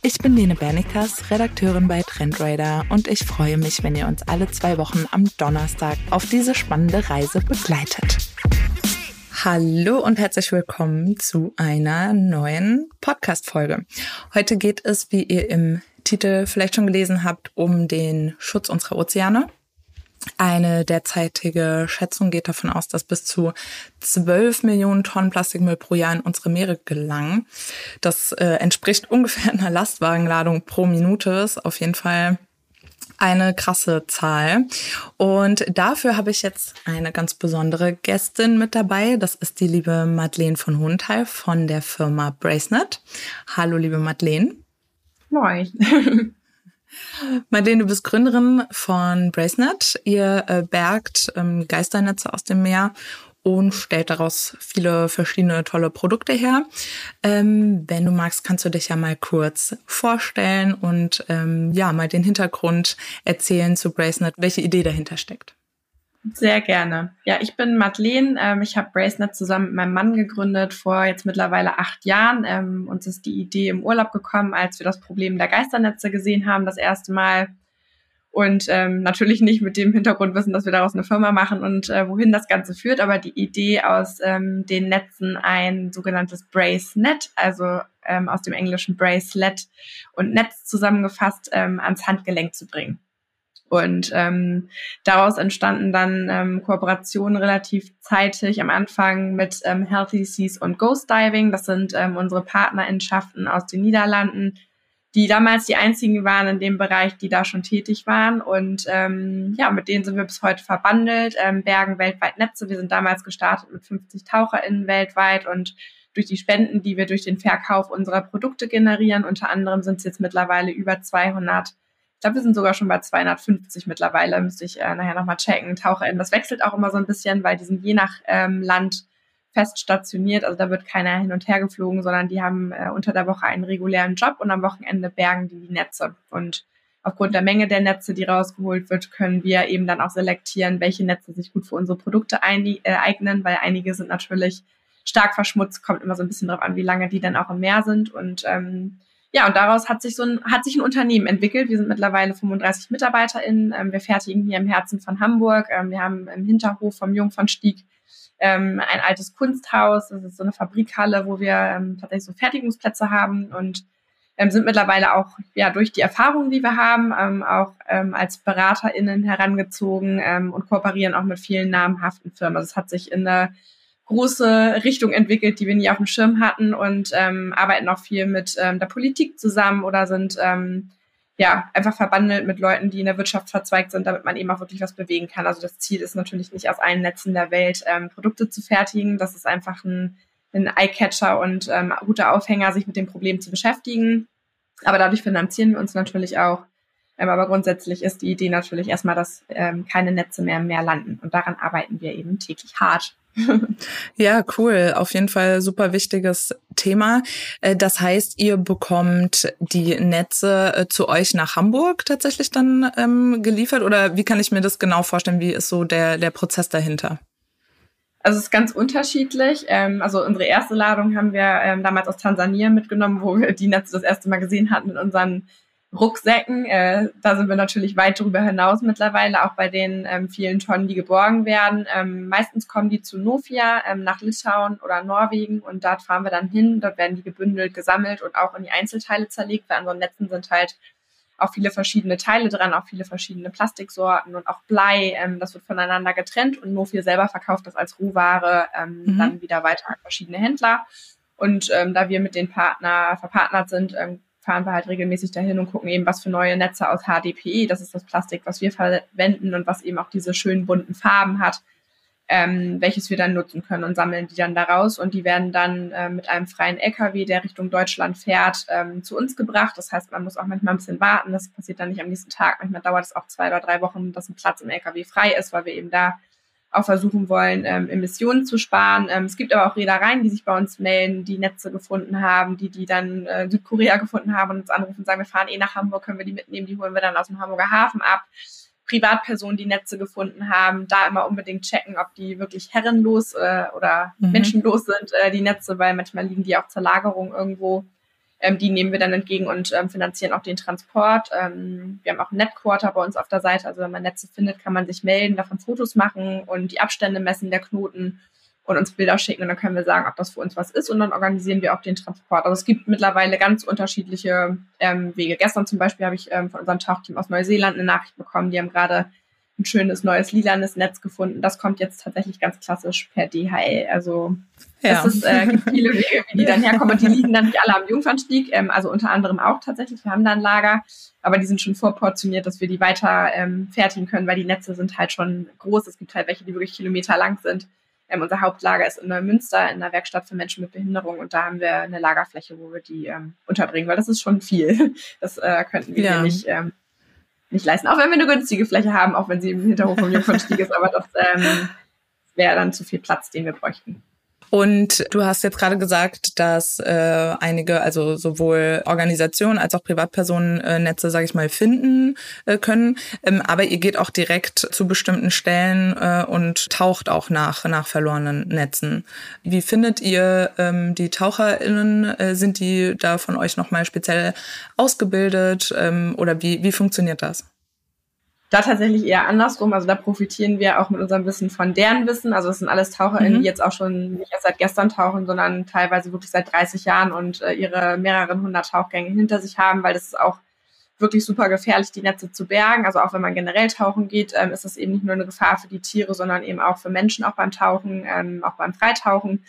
Ich bin Lene Bernikas, Redakteurin bei Trendradar und ich freue mich, wenn ihr uns alle zwei Wochen am Donnerstag auf diese spannende Reise begleitet. Hallo und herzlich willkommen zu einer neuen Podcast-Folge. Heute geht es, wie ihr im Titel vielleicht schon gelesen habt, um den Schutz unserer Ozeane. Eine derzeitige Schätzung geht davon aus, dass bis zu 12 Millionen Tonnen Plastikmüll pro Jahr in unsere Meere gelangen. Das äh, entspricht ungefähr einer Lastwagenladung pro Minute. Ist auf jeden Fall eine krasse Zahl. Und dafür habe ich jetzt eine ganz besondere Gästin mit dabei. Das ist die liebe Madeleine von Hohenthal von der Firma Bracenet. Hallo, liebe Madeleine. Moin. Madeleine, du bist Gründerin von Bracenet. Ihr äh, bergt ähm, Geisternetze aus dem Meer und stellt daraus viele verschiedene tolle Produkte her. Ähm, wenn du magst, kannst du dich ja mal kurz vorstellen und ähm, ja, mal den Hintergrund erzählen zu Bracenet, welche Idee dahinter steckt. Sehr gerne. Ja, ich bin Madeleine. Ähm, ich habe Bracenet zusammen mit meinem Mann gegründet vor jetzt mittlerweile acht Jahren. Ähm, uns ist die Idee im Urlaub gekommen, als wir das Problem der Geisternetze gesehen haben, das erste Mal. Und ähm, natürlich nicht mit dem Hintergrund wissen, dass wir daraus eine Firma machen und äh, wohin das Ganze führt, aber die Idee aus ähm, den Netzen ein sogenanntes Bracenet, also ähm, aus dem englischen Bracelet und Netz zusammengefasst, ähm, ans Handgelenk zu bringen. Und ähm, daraus entstanden dann ähm, Kooperationen relativ zeitig am Anfang mit ähm, Healthy Seas und Ghost Diving. Das sind ähm, unsere Partnerinnenschaften aus den Niederlanden, die damals die einzigen waren in dem Bereich, die da schon tätig waren. Und ähm, ja, mit denen sind wir bis heute verbandelt, ähm, bergen weltweit Netze. Wir sind damals gestartet mit 50 TaucherInnen weltweit und durch die Spenden, die wir durch den Verkauf unserer Produkte generieren, unter anderem sind es jetzt mittlerweile über 200 ich glaube, wir sind sogar schon bei 250 mittlerweile, müsste ich äh, nachher nochmal checken. TaucherInnen, das wechselt auch immer so ein bisschen, weil die sind je nach ähm, Land fest stationiert. Also da wird keiner hin und her geflogen, sondern die haben äh, unter der Woche einen regulären Job und am Wochenende bergen die die Netze. Und aufgrund der Menge der Netze, die rausgeholt wird, können wir eben dann auch selektieren, welche Netze sich gut für unsere Produkte äh, eignen, weil einige sind natürlich stark verschmutzt, kommt immer so ein bisschen drauf an, wie lange die dann auch im Meer sind. Und ähm, ja, und daraus hat sich so ein, hat sich ein Unternehmen entwickelt. Wir sind mittlerweile 35 MitarbeiterInnen. Ähm, wir fertigen hier im Herzen von Hamburg. Ähm, wir haben im Hinterhof vom Jungfernstieg ähm, ein altes Kunsthaus. Das ist so eine Fabrikhalle, wo wir ähm, tatsächlich so Fertigungsplätze haben und ähm, sind mittlerweile auch ja durch die Erfahrungen, die wir haben, ähm, auch als BeraterInnen herangezogen und kooperieren auch mit vielen namhaften Firmen. Also es hat sich in eine große Richtung entwickelt, die wir nie auf dem Schirm hatten und ähm, arbeiten auch viel mit ähm, der Politik zusammen oder sind ähm, ja einfach verbandelt mit Leuten, die in der Wirtschaft verzweigt sind, damit man eben auch wirklich was bewegen kann. Also das Ziel ist natürlich nicht aus allen Netzen der Welt ähm, Produkte zu fertigen. Das ist einfach ein, ein Eyecatcher und ähm, guter Aufhänger, sich mit dem Problem zu beschäftigen. Aber dadurch finanzieren wir uns natürlich auch. Ähm, aber grundsätzlich ist die Idee natürlich erstmal, dass ähm, keine Netze mehr im Meer landen. Und daran arbeiten wir eben täglich hart. Ja, cool. Auf jeden Fall super wichtiges Thema. Äh, das heißt, ihr bekommt die Netze äh, zu euch nach Hamburg tatsächlich dann ähm, geliefert oder wie kann ich mir das genau vorstellen? Wie ist so der, der Prozess dahinter? Also es ist ganz unterschiedlich. Ähm, also unsere erste Ladung haben wir ähm, damals aus Tansania mitgenommen, wo wir die Netze das erste Mal gesehen hatten in unseren Rucksäcken. Äh, da sind wir natürlich weit darüber hinaus mittlerweile, auch bei den ähm, vielen Tonnen, die geborgen werden. Ähm, meistens kommen die zu Nofia ähm, nach Litauen oder Norwegen und dort fahren wir dann hin. Dort werden die gebündelt, gesammelt und auch in die Einzelteile zerlegt, weil an so Netzen sind halt auch viele verschiedene Teile dran, auch viele verschiedene Plastiksorten und auch Blei. Ähm, das wird voneinander getrennt und Nofia selber verkauft das als Rohware ähm, mhm. dann wieder weiter an verschiedene Händler. Und ähm, da wir mit den Partner verpartnert sind, ähm, fahren wir halt regelmäßig dahin und gucken eben, was für neue Netze aus HDPE, das ist das Plastik, was wir verwenden und was eben auch diese schönen bunten Farben hat, ähm, welches wir dann nutzen können und sammeln die dann daraus und die werden dann äh, mit einem freien LKW, der Richtung Deutschland fährt, ähm, zu uns gebracht. Das heißt, man muss auch manchmal ein bisschen warten. Das passiert dann nicht am nächsten Tag. Manchmal dauert es auch zwei oder drei Wochen, dass ein Platz im LKW frei ist, weil wir eben da auch versuchen wollen, ähm, Emissionen zu sparen. Ähm, es gibt aber auch Reedereien, die sich bei uns melden, die Netze gefunden haben, die die dann äh, Südkorea gefunden haben und uns anrufen und sagen, wir fahren eh nach Hamburg, können wir die mitnehmen, die holen wir dann aus dem Hamburger Hafen ab. Privatpersonen, die Netze gefunden haben, da immer unbedingt checken, ob die wirklich herrenlos äh, oder mhm. menschenlos sind, äh, die Netze, weil manchmal liegen die auch zur Lagerung irgendwo. Ähm, die nehmen wir dann entgegen und ähm, finanzieren auch den Transport. Ähm, wir haben auch ein Netquarter bei uns auf der Seite. Also wenn man Netze findet, kann man sich melden, davon Fotos machen und die Abstände messen der Knoten und uns Bilder schicken und dann können wir sagen, ob das für uns was ist und dann organisieren wir auch den Transport. Also es gibt mittlerweile ganz unterschiedliche ähm, Wege. Gestern zum Beispiel habe ich ähm, von unserem Tauchteam aus Neuseeland eine Nachricht bekommen, die haben gerade ein schönes neues lilanes Netz gefunden. Das kommt jetzt tatsächlich ganz klassisch per DHL. Also ja. es ist, äh, gibt viele Wege, wie die dann herkommen. Und die liegen dann nicht alle am Jungfernstieg, ähm, also unter anderem auch tatsächlich. Wir haben da ein Lager, aber die sind schon vorportioniert, dass wir die weiter ähm, fertigen können, weil die Netze sind halt schon groß. Es gibt halt welche, die wirklich Kilometer lang sind. Ähm, unser Hauptlager ist in Neumünster in der Werkstatt für Menschen mit Behinderung und da haben wir eine Lagerfläche, wo wir die ähm, unterbringen, weil das ist schon viel. Das äh, könnten wir ja. nicht, ähm, nicht leisten. Auch wenn wir eine günstige Fläche haben, auch wenn sie im Hinterhof vom Jungfernstieg ist, aber das ähm, wäre dann zu viel Platz, den wir bräuchten. Und du hast jetzt gerade gesagt, dass äh, einige, also sowohl Organisationen als auch Privatpersonen äh, Netze, sage ich mal, finden äh, können. Ähm, aber ihr geht auch direkt zu bestimmten Stellen äh, und taucht auch nach nach verlorenen Netzen. Wie findet ihr ähm, die TaucherInnen? Äh, sind die da von euch nochmal speziell ausgebildet ähm, oder wie wie funktioniert das? Da tatsächlich eher andersrum. Also da profitieren wir auch mit unserem Wissen von deren Wissen. Also das sind alles TaucherInnen, mhm. die jetzt auch schon nicht erst seit gestern tauchen, sondern teilweise wirklich seit 30 Jahren und äh, ihre mehreren hundert Tauchgänge hinter sich haben, weil das ist auch wirklich super gefährlich, die Netze zu bergen. Also auch wenn man generell tauchen geht, ähm, ist das eben nicht nur eine Gefahr für die Tiere, sondern eben auch für Menschen, auch beim Tauchen, ähm, auch beim Freitauchen.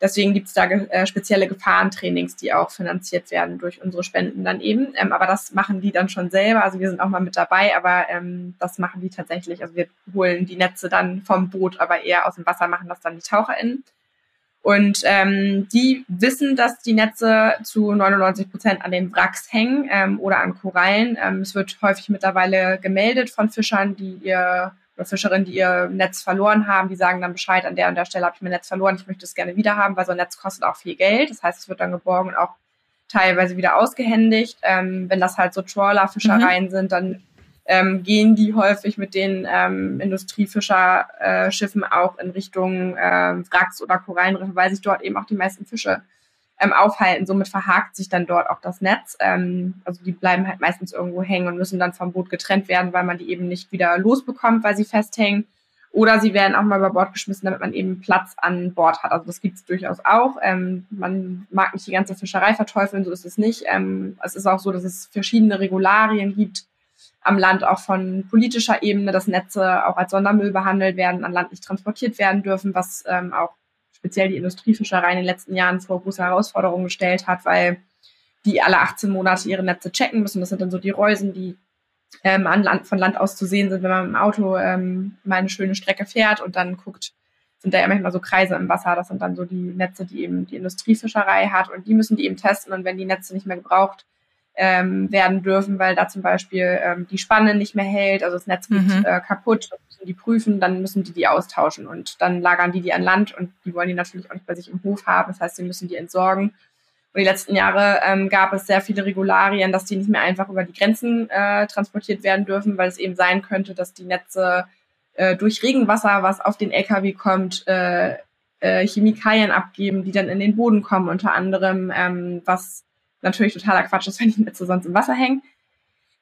Deswegen gibt es da äh, spezielle Gefahrentrainings, die auch finanziert werden durch unsere Spenden dann eben. Ähm, aber das machen die dann schon selber. Also wir sind auch mal mit dabei, aber ähm, das machen die tatsächlich. Also wir holen die Netze dann vom Boot, aber eher aus dem Wasser machen das dann die TaucherInnen. Und ähm, die wissen, dass die Netze zu 99 Prozent an den Wracks hängen ähm, oder an Korallen. Ähm, es wird häufig mittlerweile gemeldet von Fischern, die ihr Fischerinnen, die ihr Netz verloren haben, die sagen dann Bescheid, an der und der Stelle habe ich mein Netz verloren, ich möchte es gerne wieder haben, weil so ein Netz kostet auch viel Geld. Das heißt, es wird dann geborgen und auch teilweise wieder ausgehändigt. Ähm, wenn das halt so Trawler-Fischereien mhm. sind, dann ähm, gehen die häufig mit den ähm, Industriefischerschiffen äh, auch in Richtung äh, Wracks oder Korallenriffe, weil sich dort eben auch die meisten Fische ähm, aufhalten. Somit verhakt sich dann dort auch das Netz. Ähm, also die bleiben halt meistens irgendwo hängen und müssen dann vom Boot getrennt werden, weil man die eben nicht wieder losbekommt, weil sie festhängen. Oder sie werden auch mal über Bord geschmissen, damit man eben Platz an Bord hat. Also das gibt es durchaus auch. Ähm, man mag nicht die ganze Fischerei verteufeln, so ist es nicht. Ähm, es ist auch so, dass es verschiedene Regularien gibt am Land, auch von politischer Ebene, dass Netze auch als Sondermüll behandelt werden, an Land nicht transportiert werden dürfen, was ähm, auch speziell die Industriefischerei in den letzten Jahren vor große Herausforderungen gestellt hat, weil die alle 18 Monate ihre Netze checken müssen. Das sind dann so die Reusen, die ähm, an Land, von Land aus zu sehen sind, wenn man im Auto ähm, mal eine schöne Strecke fährt und dann guckt, sind da ja manchmal so Kreise im Wasser. Das sind dann so die Netze, die eben die Industriefischerei hat und die müssen die eben testen und wenn die Netze nicht mehr gebraucht ähm, werden dürfen, weil da zum Beispiel ähm, die Spanne nicht mehr hält, also das Netz geht mhm. äh, kaputt, müssen die prüfen, dann müssen die die austauschen und dann lagern die die an Land und die wollen die natürlich auch nicht bei sich im Hof haben, das heißt, sie müssen die entsorgen. Und die letzten Jahre ähm, gab es sehr viele Regularien, dass die nicht mehr einfach über die Grenzen äh, transportiert werden dürfen, weil es eben sein könnte, dass die Netze äh, durch Regenwasser, was auf den LKW kommt, äh, äh, Chemikalien abgeben, die dann in den Boden kommen, unter anderem, ähm, was natürlich totaler Quatsch ist, wenn die Netze sonst im Wasser hängen.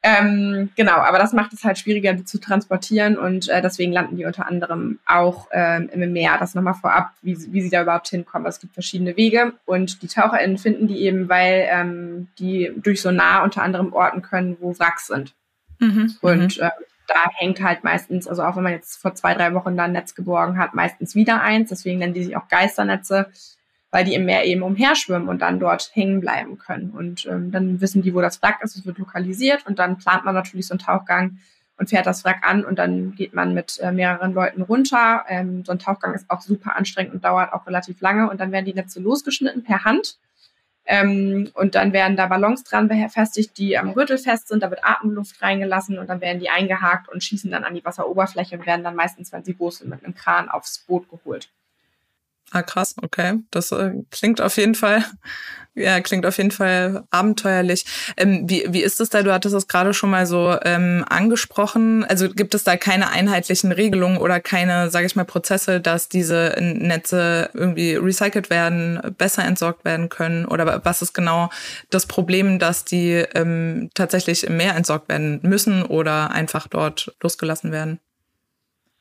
Ähm, genau, aber das macht es halt schwieriger die zu transportieren und äh, deswegen landen die unter anderem auch ähm, im Meer. Das nochmal vorab, wie, wie sie da überhaupt hinkommen. Es gibt verschiedene Wege und die TaucherInnen finden die eben, weil ähm, die durch so nah unter anderem orten können, wo Wracks sind. Mhm. Und äh, da hängt halt meistens, also auch wenn man jetzt vor zwei, drei Wochen da ein Netz geborgen hat, meistens wieder eins. Deswegen nennen die sich auch Geisternetze weil die im Meer eben umherschwimmen und dann dort hängen bleiben können. Und ähm, dann wissen die, wo das Wrack ist, es wird lokalisiert und dann plant man natürlich so einen Tauchgang und fährt das Wrack an und dann geht man mit äh, mehreren Leuten runter. Ähm, so ein Tauchgang ist auch super anstrengend und dauert auch relativ lange und dann werden die Netze losgeschnitten per Hand. Ähm, und dann werden da Ballons dran befestigt, die am Gürtel fest sind. Da wird Atemluft reingelassen und dann werden die eingehakt und schießen dann an die Wasseroberfläche und werden dann meistens, wenn sie groß sind, mit einem Kran aufs Boot geholt. Ah, krass, okay. Das äh, klingt auf jeden Fall, ja, klingt auf jeden Fall abenteuerlich. Ähm, wie, wie ist es da? Du hattest es gerade schon mal so ähm, angesprochen. Also gibt es da keine einheitlichen Regelungen oder keine, sage ich mal, Prozesse, dass diese Netze irgendwie recycelt werden, besser entsorgt werden können? Oder was ist genau das Problem, dass die ähm, tatsächlich im Meer entsorgt werden müssen oder einfach dort losgelassen werden?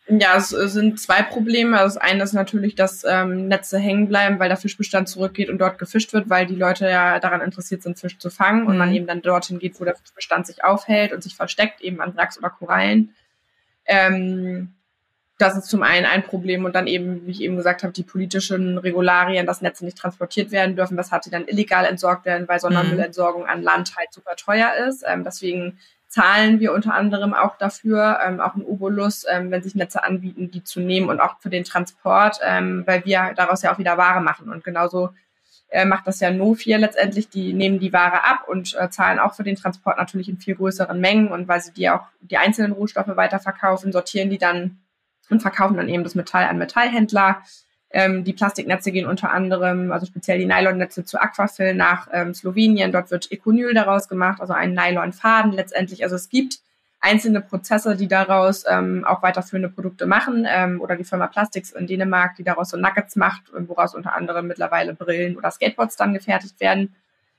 Ja, es sind zwei Probleme. Das eine ist natürlich, dass ähm, Netze hängen bleiben, weil der Fischbestand zurückgeht und dort gefischt wird, weil die Leute ja daran interessiert sind, Fisch zu fangen mhm. und man mhm. eben dann dorthin geht, wo der Fischbestand sich aufhält und sich versteckt, eben an Wracks oder Korallen. Ähm, das ist zum einen ein Problem und dann eben, wie ich eben gesagt habe, die politischen Regularien, dass Netze nicht transportiert werden dürfen, weshalb sie dann illegal entsorgt werden, weil Sondermüllentsorgung mhm. an Land halt super teuer ist. Ähm, deswegen zahlen wir unter anderem auch dafür, ähm, auch in Obolus, ähm, wenn sich Netze anbieten, die zu nehmen und auch für den Transport, ähm, weil wir daraus ja auch wieder Ware machen. Und genauso äh, macht das ja Nofir letztendlich, die nehmen die Ware ab und äh, zahlen auch für den Transport natürlich in viel größeren Mengen. Und weil sie die auch die einzelnen Rohstoffe weiterverkaufen, sortieren die dann und verkaufen dann eben das Metall an Metallhändler. Ähm, die Plastiknetze gehen unter anderem, also speziell die Nylonnetze zu Aquafil nach ähm, Slowenien. Dort wird Econyl daraus gemacht, also ein Nylonfaden letztendlich. Also es gibt einzelne Prozesse, die daraus ähm, auch weiterführende Produkte machen ähm, oder die Firma Plastics in Dänemark, die daraus so Nuggets macht, woraus unter anderem mittlerweile Brillen oder Skateboards dann gefertigt werden.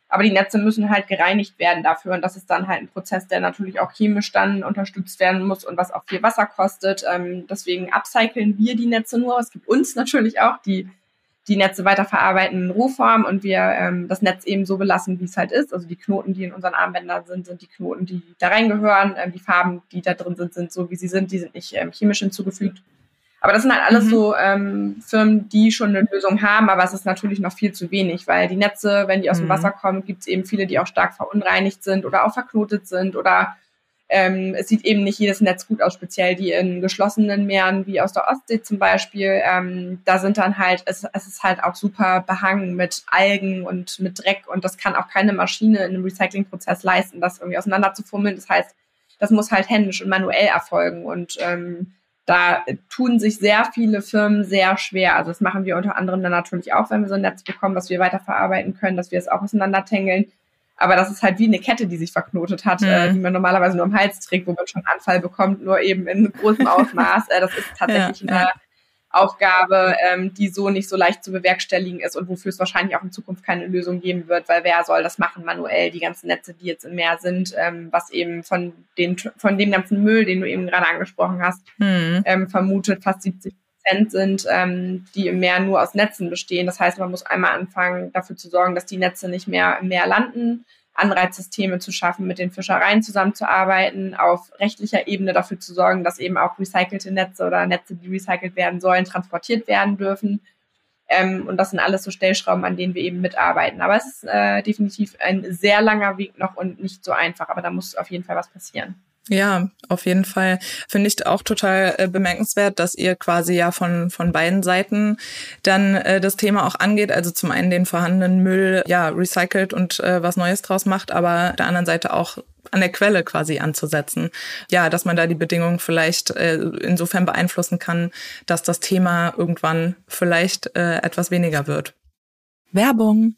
Aber die Netze müssen halt gereinigt werden dafür. Und das ist dann halt ein Prozess, der natürlich auch chemisch dann unterstützt werden muss und was auch viel Wasser kostet. Ähm, deswegen upcyclen wir die Netze nur. Es gibt uns natürlich auch, die die Netze weiterverarbeiten in Rohform und wir ähm, das Netz eben so belassen, wie es halt ist. Also die Knoten, die in unseren Armbändern sind, sind die Knoten, die da reingehören. Ähm, die Farben, die da drin sind, sind so, wie sie sind. Die sind nicht ähm, chemisch hinzugefügt. Aber das sind halt alles mhm. so ähm, Firmen, die schon eine Lösung haben, aber es ist natürlich noch viel zu wenig, weil die Netze, wenn die aus dem mhm. Wasser kommen, gibt es eben viele, die auch stark verunreinigt sind oder auch verknotet sind oder ähm, es sieht eben nicht jedes Netz gut aus, speziell die in geschlossenen Meeren wie aus der Ostsee zum Beispiel. Ähm, da sind dann halt, es, es ist halt auch super behangen mit Algen und mit Dreck und das kann auch keine Maschine in einem Recyclingprozess leisten, das irgendwie auseinanderzufummeln. Das heißt, das muss halt händisch und manuell erfolgen und ähm, da tun sich sehr viele Firmen sehr schwer. Also das machen wir unter anderem dann natürlich auch, wenn wir so ein Netz bekommen, was wir weiterverarbeiten können, dass wir es auch auseinandertängeln. Aber das ist halt wie eine Kette, die sich verknotet hat, mhm. äh, die man normalerweise nur am Hals trägt, wo man schon einen Anfall bekommt, nur eben in großem Ausmaß. äh, das ist tatsächlich ja, eine Aufgabe, ähm, die so nicht so leicht zu bewerkstelligen ist und wofür es wahrscheinlich auch in Zukunft keine Lösung geben wird, weil wer soll das machen manuell, die ganzen Netze, die jetzt im Meer sind, ähm, was eben von, den, von dem ganzen Müll, den du eben gerade angesprochen hast, mhm. ähm, vermutet fast 70 Prozent sind, ähm, die im Meer nur aus Netzen bestehen. Das heißt, man muss einmal anfangen, dafür zu sorgen, dass die Netze nicht mehr im Meer landen Anreizsysteme zu schaffen, mit den Fischereien zusammenzuarbeiten, auf rechtlicher Ebene dafür zu sorgen, dass eben auch recycelte Netze oder Netze, die recycelt werden sollen, transportiert werden dürfen. Ähm, und das sind alles so Stellschrauben, an denen wir eben mitarbeiten. Aber es ist äh, definitiv ein sehr langer Weg noch und nicht so einfach. Aber da muss auf jeden Fall was passieren. Ja, auf jeden Fall finde ich auch total äh, bemerkenswert, dass ihr quasi ja von von beiden Seiten dann äh, das Thema auch angeht. Also zum einen den vorhandenen Müll ja recycelt und äh, was Neues draus macht, aber der anderen Seite auch an der Quelle quasi anzusetzen. Ja, dass man da die Bedingungen vielleicht äh, insofern beeinflussen kann, dass das Thema irgendwann vielleicht äh, etwas weniger wird. Werbung.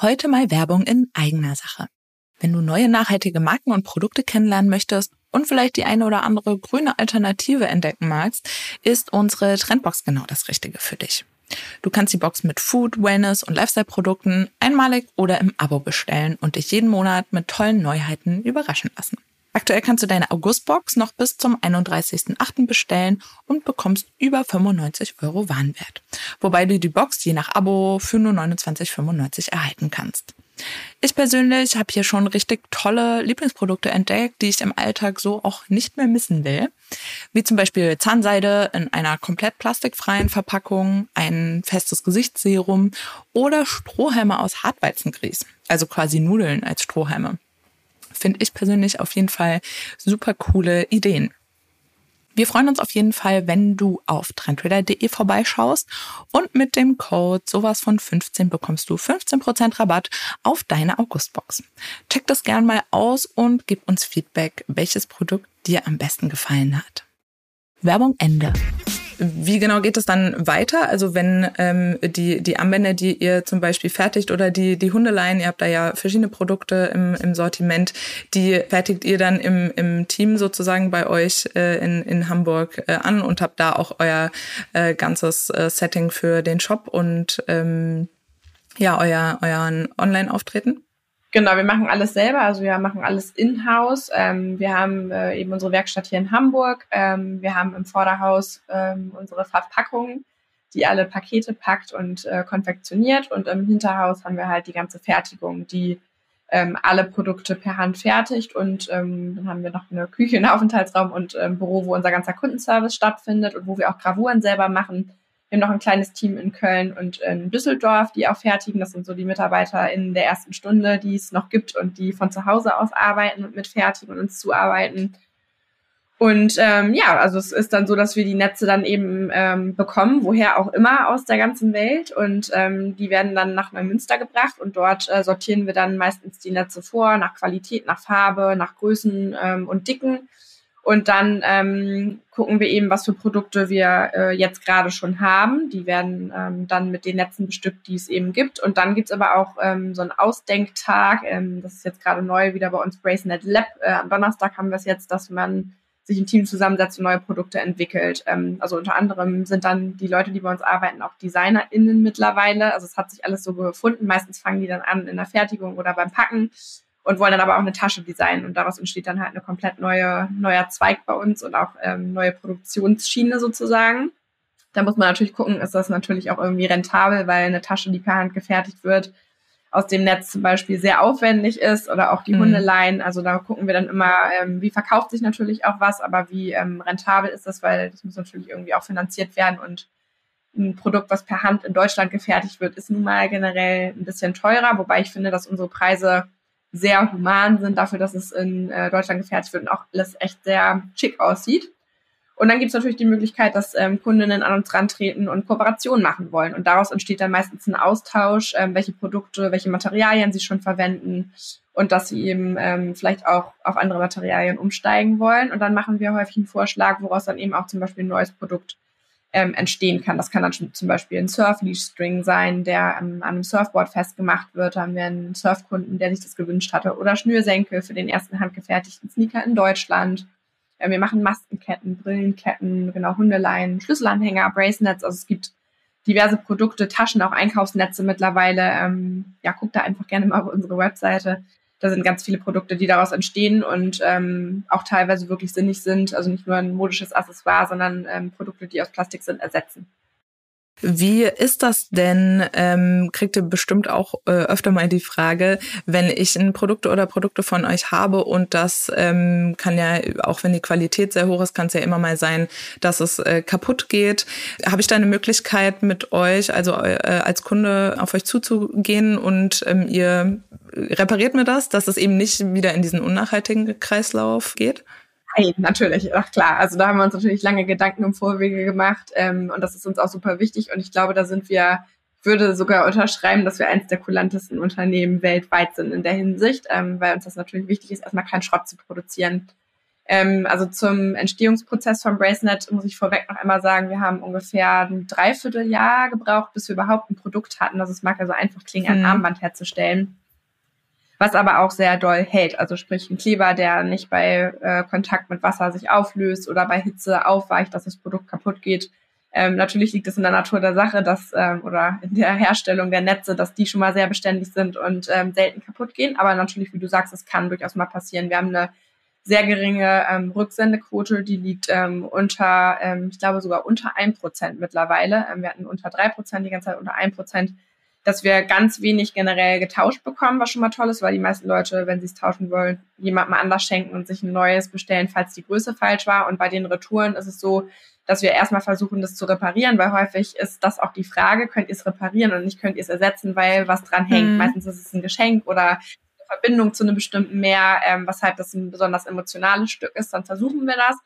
Heute mal Werbung in eigener Sache. Wenn du neue nachhaltige Marken und Produkte kennenlernen möchtest und vielleicht die eine oder andere grüne Alternative entdecken magst, ist unsere Trendbox genau das Richtige für dich. Du kannst die Box mit Food, Wellness und Lifestyle-Produkten einmalig oder im Abo bestellen und dich jeden Monat mit tollen Neuheiten überraschen lassen. Aktuell kannst du deine Augustbox noch bis zum 31.08. bestellen und bekommst über 95 Euro Warenwert. Wobei du die Box je nach Abo für nur 29,95 erhalten kannst. Ich persönlich habe hier schon richtig tolle Lieblingsprodukte entdeckt, die ich im Alltag so auch nicht mehr missen will. Wie zum Beispiel Zahnseide in einer komplett plastikfreien Verpackung, ein festes Gesichtsserum oder Strohhalme aus Hartweizengrieß, also quasi Nudeln als Strohhalme. Finde ich persönlich auf jeden Fall super coole Ideen. Wir freuen uns auf jeden Fall, wenn du auf trendtrader.de vorbeischaust und mit dem Code sowas von 15 bekommst du 15% Rabatt auf deine Augustbox. Check das gern mal aus und gib uns Feedback, welches Produkt dir am besten gefallen hat. Werbung Ende. Wie genau geht es dann weiter? Also wenn ähm, die, die Armbänder, die ihr zum Beispiel fertigt oder die, die Hundeleien, ihr habt da ja verschiedene Produkte im, im Sortiment, die fertigt ihr dann im, im Team sozusagen bei euch äh, in, in Hamburg äh, an und habt da auch euer äh, ganzes äh, Setting für den Shop und ähm, ja, euer, euren Online-Auftreten? Genau, wir machen alles selber, also wir machen alles in-house. Ähm, wir haben äh, eben unsere Werkstatt hier in Hamburg. Ähm, wir haben im Vorderhaus ähm, unsere Verpackung, die alle Pakete packt und äh, konfektioniert. Und im Hinterhaus haben wir halt die ganze Fertigung, die ähm, alle Produkte per Hand fertigt. Und ähm, dann haben wir noch eine Küche, einen Aufenthaltsraum und ein ähm, Büro, wo unser ganzer Kundenservice stattfindet und wo wir auch Gravuren selber machen wir haben noch ein kleines Team in Köln und in Düsseldorf, die auch fertigen. Das sind so die Mitarbeiter in der ersten Stunde, die es noch gibt und die von zu Hause aus arbeiten und mitfertigen und uns zuarbeiten. Und ähm, ja, also es ist dann so, dass wir die Netze dann eben ähm, bekommen, woher auch immer aus der ganzen Welt. Und ähm, die werden dann nach Neumünster gebracht und dort äh, sortieren wir dann meistens die Netze vor, nach Qualität, nach Farbe, nach Größen ähm, und Dicken und dann ähm, gucken wir eben, was für Produkte wir äh, jetzt gerade schon haben. Die werden ähm, dann mit den Netzen bestückt, die es eben gibt. Und dann gibt's aber auch ähm, so einen Ausdenktag. Ähm, das ist jetzt gerade neu wieder bei uns BraceNet Lab. Äh, am Donnerstag haben wir es jetzt, dass man sich ein Team zusammensetzt und neue Produkte entwickelt. Ähm, also unter anderem sind dann die Leute, die bei uns arbeiten, auch DesignerInnen mittlerweile. Also es hat sich alles so gefunden. Meistens fangen die dann an in der Fertigung oder beim Packen und wollen dann aber auch eine Tasche designen und daraus entsteht dann halt eine komplett neue neuer Zweig bei uns und auch ähm, neue Produktionsschiene sozusagen. Da muss man natürlich gucken, ist das natürlich auch irgendwie rentabel, weil eine Tasche, die per Hand gefertigt wird, aus dem Netz zum Beispiel sehr aufwendig ist oder auch die mhm. Hundeleien. Also da gucken wir dann immer, ähm, wie verkauft sich natürlich auch was, aber wie ähm, rentabel ist das, weil das muss natürlich irgendwie auch finanziert werden und ein Produkt, was per Hand in Deutschland gefertigt wird, ist nun mal generell ein bisschen teurer, wobei ich finde, dass unsere Preise sehr human sind, dafür, dass es in äh, Deutschland gefertigt wird und auch alles echt sehr schick aussieht. Und dann gibt es natürlich die Möglichkeit, dass ähm, Kundinnen an uns rantreten und Kooperationen machen wollen. Und daraus entsteht dann meistens ein Austausch, ähm, welche Produkte, welche Materialien sie schon verwenden und dass sie eben ähm, vielleicht auch auf andere Materialien umsteigen wollen. Und dann machen wir häufig einen Vorschlag, woraus dann eben auch zum Beispiel ein neues Produkt ähm, entstehen kann. Das kann dann zum Beispiel ein Surf-Leash-String sein, der ähm, an einem Surfboard festgemacht wird. Da haben wir einen Surfkunden, der sich das gewünscht hatte. Oder Schnürsenkel für den ersten handgefertigten Sneaker in Deutschland. Äh, wir machen Maskenketten, Brillenketten, genau, Hundeleien, Schlüsselanhänger, Bracelets. Also es gibt diverse Produkte, Taschen, auch Einkaufsnetze mittlerweile. Ähm, ja, guck da einfach gerne mal auf unsere Webseite da sind ganz viele Produkte, die daraus entstehen und ähm, auch teilweise wirklich sinnig sind. Also nicht nur ein modisches Accessoire, sondern ähm, Produkte, die aus Plastik sind, ersetzen. Wie ist das denn? Ähm, kriegt ihr bestimmt auch äh, öfter mal die Frage, wenn ich ein Produkt oder Produkte von euch habe und das ähm, kann ja, auch wenn die Qualität sehr hoch ist, kann es ja immer mal sein, dass es äh, kaputt geht. Habe ich da eine Möglichkeit mit euch, also äh, als Kunde auf euch zuzugehen und ähm, ihr repariert mir das, dass es eben nicht wieder in diesen unnachhaltigen Kreislauf geht? Nein, natürlich, ach klar. Also da haben wir uns natürlich lange Gedanken im Vorwege gemacht ähm, und das ist uns auch super wichtig und ich glaube, da sind wir, ich würde sogar unterschreiben, dass wir eines der kulantesten Unternehmen weltweit sind in der Hinsicht, ähm, weil uns das natürlich wichtig ist, erstmal keinen Schrott zu produzieren. Ähm, also zum Entstehungsprozess von Bracenet muss ich vorweg noch einmal sagen, wir haben ungefähr ein Dreivierteljahr gebraucht, bis wir überhaupt ein Produkt hatten. Also es mag ja so einfach klingen, ein hm. Armband herzustellen was aber auch sehr doll hält. Also sprich ein Kleber, der nicht bei äh, Kontakt mit Wasser sich auflöst oder bei Hitze aufweicht, dass das Produkt kaputt geht. Ähm, natürlich liegt es in der Natur der Sache, dass ähm, oder in der Herstellung der Netze, dass die schon mal sehr beständig sind und ähm, selten kaputt gehen. Aber natürlich, wie du sagst, es kann durchaus mal passieren. Wir haben eine sehr geringe ähm, Rücksendequote, die liegt ähm, unter, ähm, ich glaube sogar unter ein Prozent mittlerweile. Ähm, wir hatten unter drei Prozent die ganze Zeit unter ein Prozent dass wir ganz wenig generell getauscht bekommen, was schon mal toll ist, weil die meisten Leute, wenn sie es tauschen wollen, jemandem anders schenken und sich ein neues bestellen, falls die Größe falsch war. Und bei den Retouren ist es so, dass wir erstmal versuchen, das zu reparieren, weil häufig ist das auch die Frage, könnt ihr es reparieren und nicht könnt ihr es ersetzen, weil was dran hängt. Mhm. Meistens ist es ein Geschenk oder eine Verbindung zu einem bestimmten Meer, ähm, weshalb das ein besonders emotionales Stück ist, dann versuchen wir das.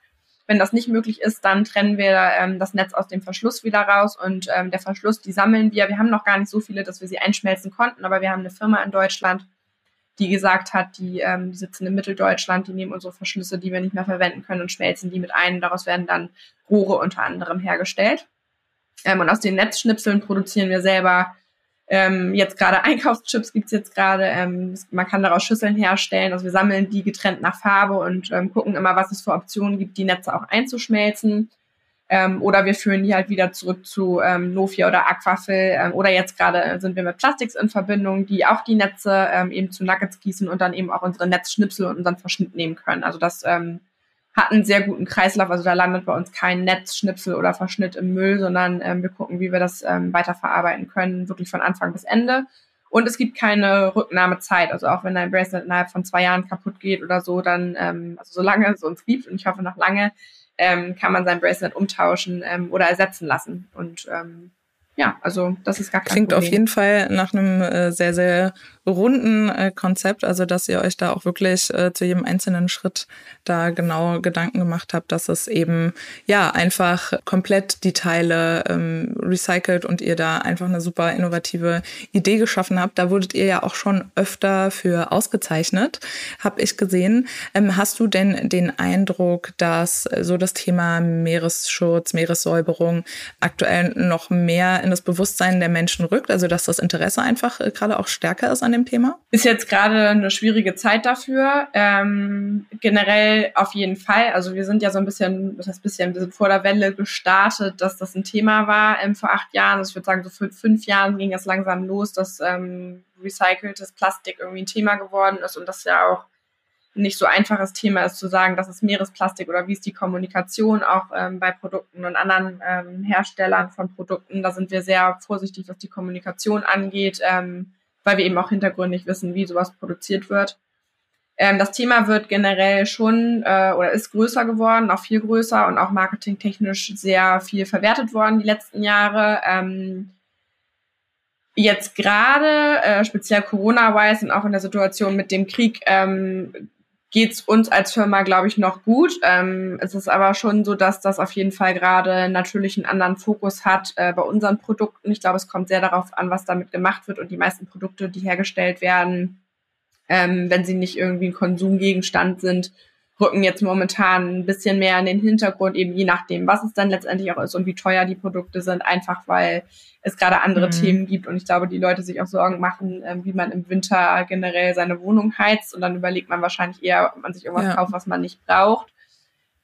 Wenn das nicht möglich ist, dann trennen wir ähm, das Netz aus dem Verschluss wieder raus und ähm, der Verschluss, die sammeln wir. Wir haben noch gar nicht so viele, dass wir sie einschmelzen konnten, aber wir haben eine Firma in Deutschland, die gesagt hat, die, ähm, die sitzen in Mitteldeutschland, die nehmen unsere Verschlüsse, die wir nicht mehr verwenden können und schmelzen die mit ein. Daraus werden dann Rohre unter anderem hergestellt. Ähm, und aus den Netzschnipseln produzieren wir selber ähm, jetzt gerade Einkaufschips gibt's jetzt gerade. Ähm, man kann daraus Schüsseln herstellen. Also wir sammeln die getrennt nach Farbe und ähm, gucken immer, was es für Optionen gibt, die Netze auch einzuschmelzen. Ähm, oder wir führen die halt wieder zurück zu ähm, Nofia oder Aquafil. Ähm, oder jetzt gerade sind wir mit Plastics in Verbindung, die auch die Netze ähm, eben zu Nuggets gießen und dann eben auch unsere Netzschnipsel und unseren Verschnitt nehmen können. Also das ähm, hat einen sehr guten Kreislauf. Also da landet bei uns kein Netzschnipsel oder Verschnitt im Müll, sondern ähm, wir gucken, wie wir das ähm, weiterverarbeiten können, wirklich von Anfang bis Ende. Und es gibt keine Rücknahmezeit. Also auch wenn dein Bracelet innerhalb von zwei Jahren kaputt geht oder so, dann, ähm, also solange es uns gibt, und ich hoffe noch lange, ähm, kann man sein Bracelet umtauschen ähm, oder ersetzen lassen. Und ähm, ja, also das ist gar kein Klingt Problem. auf jeden Fall nach einem äh, sehr, sehr runden äh, Konzept, also dass ihr euch da auch wirklich äh, zu jedem einzelnen Schritt da genau Gedanken gemacht habt, dass es eben ja einfach komplett die Teile ähm, recycelt und ihr da einfach eine super innovative Idee geschaffen habt. Da wurdet ihr ja auch schon öfter für ausgezeichnet, habe ich gesehen. Ähm, hast du denn den Eindruck, dass so das Thema Meeresschutz, Meeressäuberung aktuell noch mehr in das Bewusstsein der Menschen rückt, also dass das Interesse einfach äh, gerade auch stärker ist an dem Thema? Ist jetzt gerade eine schwierige Zeit dafür. Ähm, generell auf jeden Fall. Also wir sind ja so ein bisschen, das heißt bisschen, wir sind vor der Welle gestartet, dass das ein Thema war ähm, vor acht Jahren. Also ich würde sagen, so für fünf Jahren ging es langsam los, dass ähm, recyceltes Plastik irgendwie ein Thema geworden ist und das ja auch nicht so einfaches Thema ist zu sagen, das ist Meeresplastik oder wie ist die Kommunikation auch ähm, bei Produkten und anderen ähm, Herstellern von Produkten. Da sind wir sehr vorsichtig, was die Kommunikation angeht, ähm, weil wir eben auch hintergründig wissen, wie sowas produziert wird. Ähm, das Thema wird generell schon äh, oder ist größer geworden, auch viel größer und auch marketingtechnisch sehr viel verwertet worden die letzten Jahre. Ähm, jetzt gerade, äh, speziell Corona-wise und auch in der Situation mit dem Krieg, ähm, geht's uns als Firma, glaube ich, noch gut. Ähm, es ist aber schon so, dass das auf jeden Fall gerade natürlich einen anderen Fokus hat äh, bei unseren Produkten. Ich glaube, es kommt sehr darauf an, was damit gemacht wird und die meisten Produkte, die hergestellt werden, ähm, wenn sie nicht irgendwie ein Konsumgegenstand sind, rücken jetzt momentan ein bisschen mehr in den Hintergrund, eben je nachdem, was es dann letztendlich auch ist und wie teuer die Produkte sind, einfach weil es gerade andere mhm. Themen gibt und ich glaube, die Leute sich auch Sorgen machen, ähm, wie man im Winter generell seine Wohnung heizt und dann überlegt man wahrscheinlich eher, ob man sich irgendwas ja. kauft, was man nicht braucht.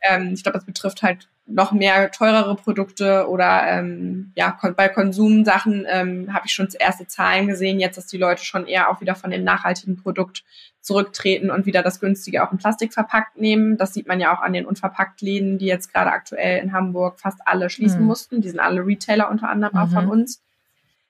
Ähm, ich glaube, das betrifft halt noch mehr teurere Produkte oder ähm, ja, bei Konsumsachen ähm, habe ich schon erste Zahlen gesehen, jetzt, dass die Leute schon eher auch wieder von dem nachhaltigen Produkt zurücktreten und wieder das günstige auch in Plastik verpackt nehmen. Das sieht man ja auch an den Unverpacktläden, die jetzt gerade aktuell in Hamburg fast alle schließen mhm. mussten. Die sind alle Retailer unter anderem mhm. auch von uns.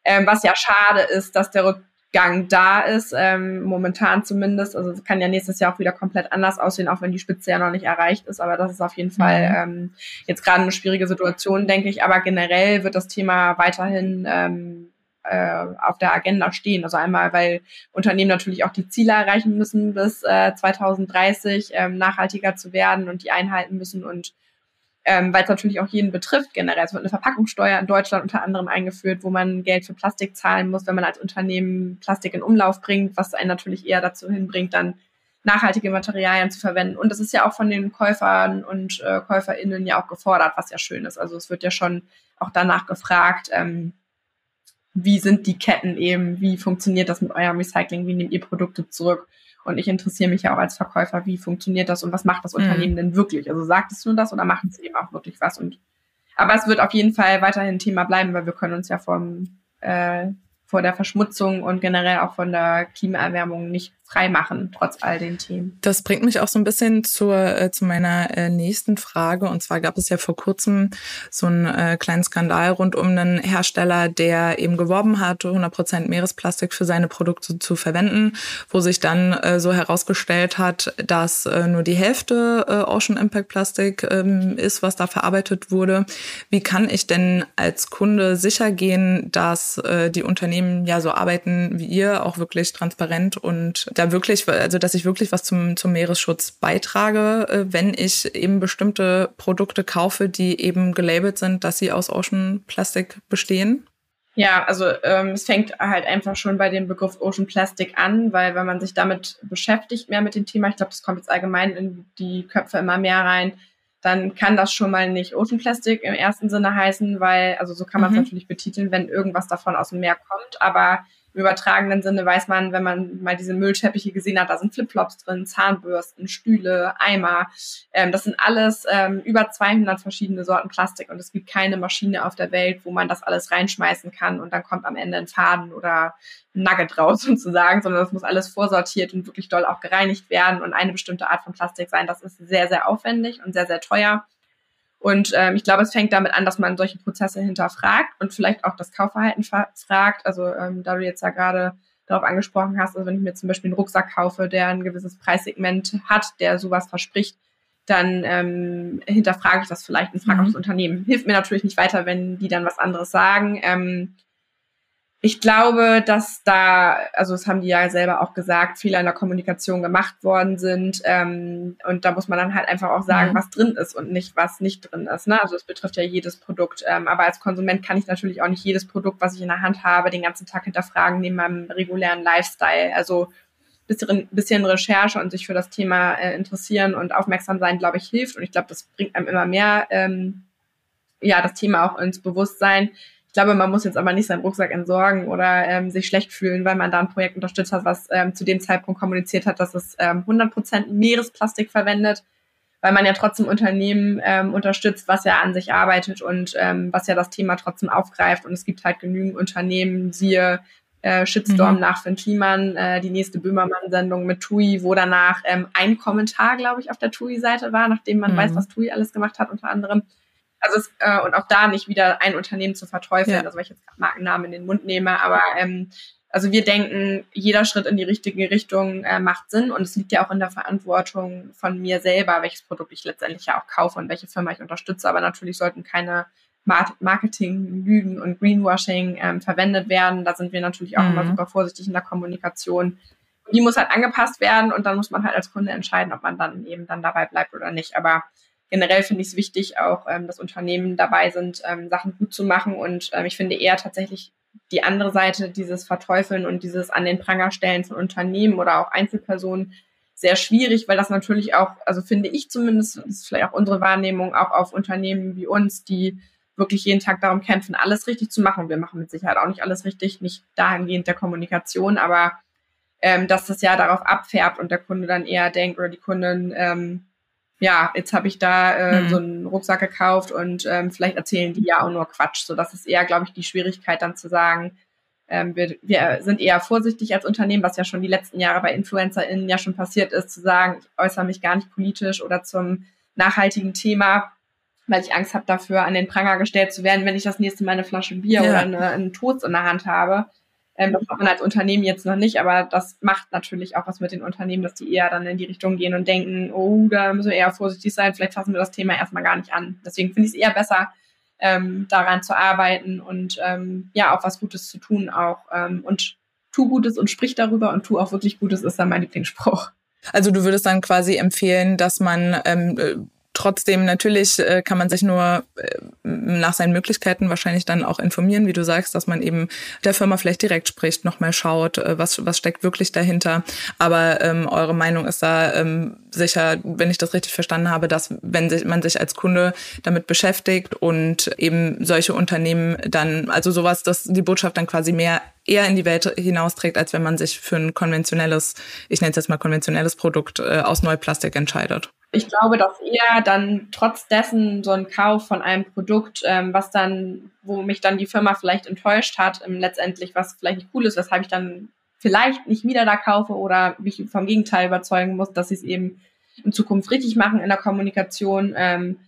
Ähm, was ja schade ist, dass der Rückgang da ist, ähm, momentan zumindest. Also es kann ja nächstes Jahr auch wieder komplett anders aussehen, auch wenn die Spitze ja noch nicht erreicht ist. Aber das ist auf jeden mhm. Fall ähm, jetzt gerade eine schwierige Situation, denke ich. Aber generell wird das Thema weiterhin ähm, äh, auf der Agenda stehen. Also einmal, weil Unternehmen natürlich auch die Ziele erreichen müssen, bis äh, 2030 ähm, nachhaltiger zu werden und die einhalten müssen und ähm, weil es natürlich auch jeden betrifft generell. Es wird eine Verpackungssteuer in Deutschland unter anderem eingeführt, wo man Geld für Plastik zahlen muss, wenn man als Unternehmen Plastik in Umlauf bringt, was einen natürlich eher dazu hinbringt, dann nachhaltige Materialien zu verwenden. Und das ist ja auch von den Käufern und äh, KäuferInnen ja auch gefordert, was ja schön ist. Also es wird ja schon auch danach gefragt, ähm, wie sind die Ketten eben, wie funktioniert das mit eurem Recycling, wie nehmt ihr Produkte zurück? Und ich interessiere mich ja auch als Verkäufer, wie funktioniert das und was macht das. Unternehmen mhm. denn wirklich? Also sagt es nur das oder machen sie eben auch wirklich was? Und aber es wird auf jeden Fall weiterhin ein Thema bleiben, weil wir können uns ja vom äh, vor der Verschmutzung und generell auch von der Klimaerwärmung nicht frei machen, trotz all den Themen. Das bringt mich auch so ein bisschen zur, äh, zu meiner äh, nächsten Frage. Und zwar gab es ja vor kurzem so einen äh, kleinen Skandal rund um einen Hersteller, der eben geworben hat, 100% Meeresplastik für seine Produkte zu verwenden, wo sich dann äh, so herausgestellt hat, dass äh, nur die Hälfte äh, Ocean Impact Plastik ähm, ist, was da verarbeitet wurde. Wie kann ich denn als Kunde sicher gehen, dass äh, die Unternehmen ja so arbeiten wie ihr, auch wirklich transparent und da wirklich, also dass ich wirklich was zum, zum Meeresschutz beitrage, äh, wenn ich eben bestimmte Produkte kaufe, die eben gelabelt sind, dass sie aus Ocean Plastic bestehen? Ja, also ähm, es fängt halt einfach schon bei dem Begriff Ocean Plastic an, weil wenn man sich damit beschäftigt, mehr mit dem Thema, ich glaube, das kommt jetzt allgemein in die Köpfe immer mehr rein, dann kann das schon mal nicht Ocean Plastic im ersten Sinne heißen, weil, also so kann man es mhm. natürlich betiteln, wenn irgendwas davon aus dem Meer kommt, aber im übertragenen Sinne weiß man, wenn man mal diese Müllteppiche gesehen hat, da sind Flipflops drin, Zahnbürsten, Stühle, Eimer. Ähm, das sind alles ähm, über 200 verschiedene Sorten Plastik und es gibt keine Maschine auf der Welt, wo man das alles reinschmeißen kann und dann kommt am Ende ein Faden oder ein Nugget raus sozusagen, sondern das muss alles vorsortiert und wirklich doll auch gereinigt werden und eine bestimmte Art von Plastik sein. Das ist sehr, sehr aufwendig und sehr, sehr teuer. Und ähm, ich glaube, es fängt damit an, dass man solche Prozesse hinterfragt und vielleicht auch das Kaufverhalten fragt. Also ähm, da du jetzt ja gerade darauf angesprochen hast, also wenn ich mir zum Beispiel einen Rucksack kaufe, der ein gewisses Preissegment hat, der sowas verspricht, dann ähm, hinterfrage ich das vielleicht und frage mhm. auch das Unternehmen. Hilft mir natürlich nicht weiter, wenn die dann was anderes sagen. Ähm, ich glaube, dass da, also das haben die ja selber auch gesagt, Fehler in der Kommunikation gemacht worden sind. Ähm, und da muss man dann halt einfach auch sagen, mhm. was drin ist und nicht, was nicht drin ist. Ne? Also es betrifft ja jedes Produkt. Ähm, aber als Konsument kann ich natürlich auch nicht jedes Produkt, was ich in der Hand habe, den ganzen Tag hinterfragen, neben meinem regulären Lifestyle. Also bisschen, bisschen Recherche und sich für das Thema äh, interessieren und aufmerksam sein, glaube ich, hilft. Und ich glaube, das bringt einem immer mehr ähm, ja, das Thema auch ins Bewusstsein ich glaube, man muss jetzt aber nicht seinen Rucksack entsorgen oder ähm, sich schlecht fühlen, weil man da ein Projekt unterstützt hat, was ähm, zu dem Zeitpunkt kommuniziert hat, dass es ähm, 100% Meeresplastik verwendet, weil man ja trotzdem Unternehmen ähm, unterstützt, was ja an sich arbeitet und ähm, was ja das Thema trotzdem aufgreift. Und es gibt halt genügend Unternehmen, siehe äh, Shitstorm mhm. nach Finn Kliman, äh, die nächste Böhmermann-Sendung mit TUI, wo danach ähm, ein Kommentar, glaube ich, auf der TUI-Seite war, nachdem man mhm. weiß, was TUI alles gemacht hat, unter anderem. Also es, äh, und auch da nicht wieder ein Unternehmen zu verteufeln, ja. also weil ich jetzt Markennamen in den Mund nehme, aber ähm, also wir denken, jeder Schritt in die richtige Richtung äh, macht Sinn und es liegt ja auch in der Verantwortung von mir selber, welches Produkt ich letztendlich ja auch kaufe und welche Firma ich unterstütze. Aber natürlich sollten keine Marketing, Lügen und Greenwashing ähm, verwendet werden. Da sind wir natürlich auch mhm. immer super vorsichtig in der Kommunikation. Die muss halt angepasst werden und dann muss man halt als Kunde entscheiden, ob man dann eben dann dabei bleibt oder nicht. Aber generell finde ich es wichtig, auch ähm, dass Unternehmen dabei sind, ähm, Sachen gut zu machen. Und ähm, ich finde eher tatsächlich die andere Seite, dieses Verteufeln und dieses an den Pranger stellen von Unternehmen oder auch Einzelpersonen sehr schwierig, weil das natürlich auch, also finde ich zumindest, das ist vielleicht auch unsere Wahrnehmung, auch auf Unternehmen wie uns, die wirklich jeden Tag darum kämpfen, alles richtig zu machen. Wir machen mit Sicherheit auch nicht alles richtig, nicht dahingehend der Kommunikation, aber ähm, dass das ja darauf abfärbt und der Kunde dann eher denkt oder die Kundin, ähm, ja, jetzt habe ich da äh, mhm. so einen Rucksack gekauft und ähm, vielleicht erzählen die ja auch nur Quatsch. So, das ist eher, glaube ich, die Schwierigkeit dann zu sagen, ähm, wir, wir sind eher vorsichtig als Unternehmen, was ja schon die letzten Jahre bei InfluencerInnen ja schon passiert ist, zu sagen, ich äußere mich gar nicht politisch oder zum nachhaltigen Thema, weil ich Angst habe dafür, an den Pranger gestellt zu werden, wenn ich das nächste Mal eine Flasche Bier ja. oder eine, einen Toast in der Hand habe. Ähm, das macht man als Unternehmen jetzt noch nicht, aber das macht natürlich auch was mit den Unternehmen, dass die eher dann in die Richtung gehen und denken, oh, da müssen wir eher vorsichtig sein, vielleicht fassen wir das Thema erstmal gar nicht an. Deswegen finde ich es eher besser, ähm, daran zu arbeiten und ähm, ja, auch was Gutes zu tun auch. Ähm, und tu Gutes und sprich darüber und tu auch wirklich Gutes, ist dann mein Lieblingsspruch. Also du würdest dann quasi empfehlen, dass man ähm, Trotzdem natürlich äh, kann man sich nur äh, nach seinen Möglichkeiten wahrscheinlich dann auch informieren, wie du sagst, dass man eben der Firma vielleicht direkt spricht, nochmal schaut, äh, was, was steckt wirklich dahinter. Aber ähm, eure Meinung ist da ähm, sicher, wenn ich das richtig verstanden habe, dass wenn sich, man sich als Kunde damit beschäftigt und eben solche Unternehmen dann, also sowas, dass die Botschaft dann quasi mehr eher in die Welt hinausträgt, als wenn man sich für ein konventionelles, ich nenne es jetzt mal konventionelles Produkt äh, aus Neuplastik entscheidet. Ich glaube, dass eher dann trotz dessen so ein Kauf von einem Produkt, ähm, was dann, wo mich dann die Firma vielleicht enttäuscht hat, ähm, letztendlich, was vielleicht nicht cool ist, weshalb ich dann vielleicht nicht wieder da kaufe oder mich vom Gegenteil überzeugen muss, dass sie es eben in Zukunft richtig machen in der Kommunikation, ähm,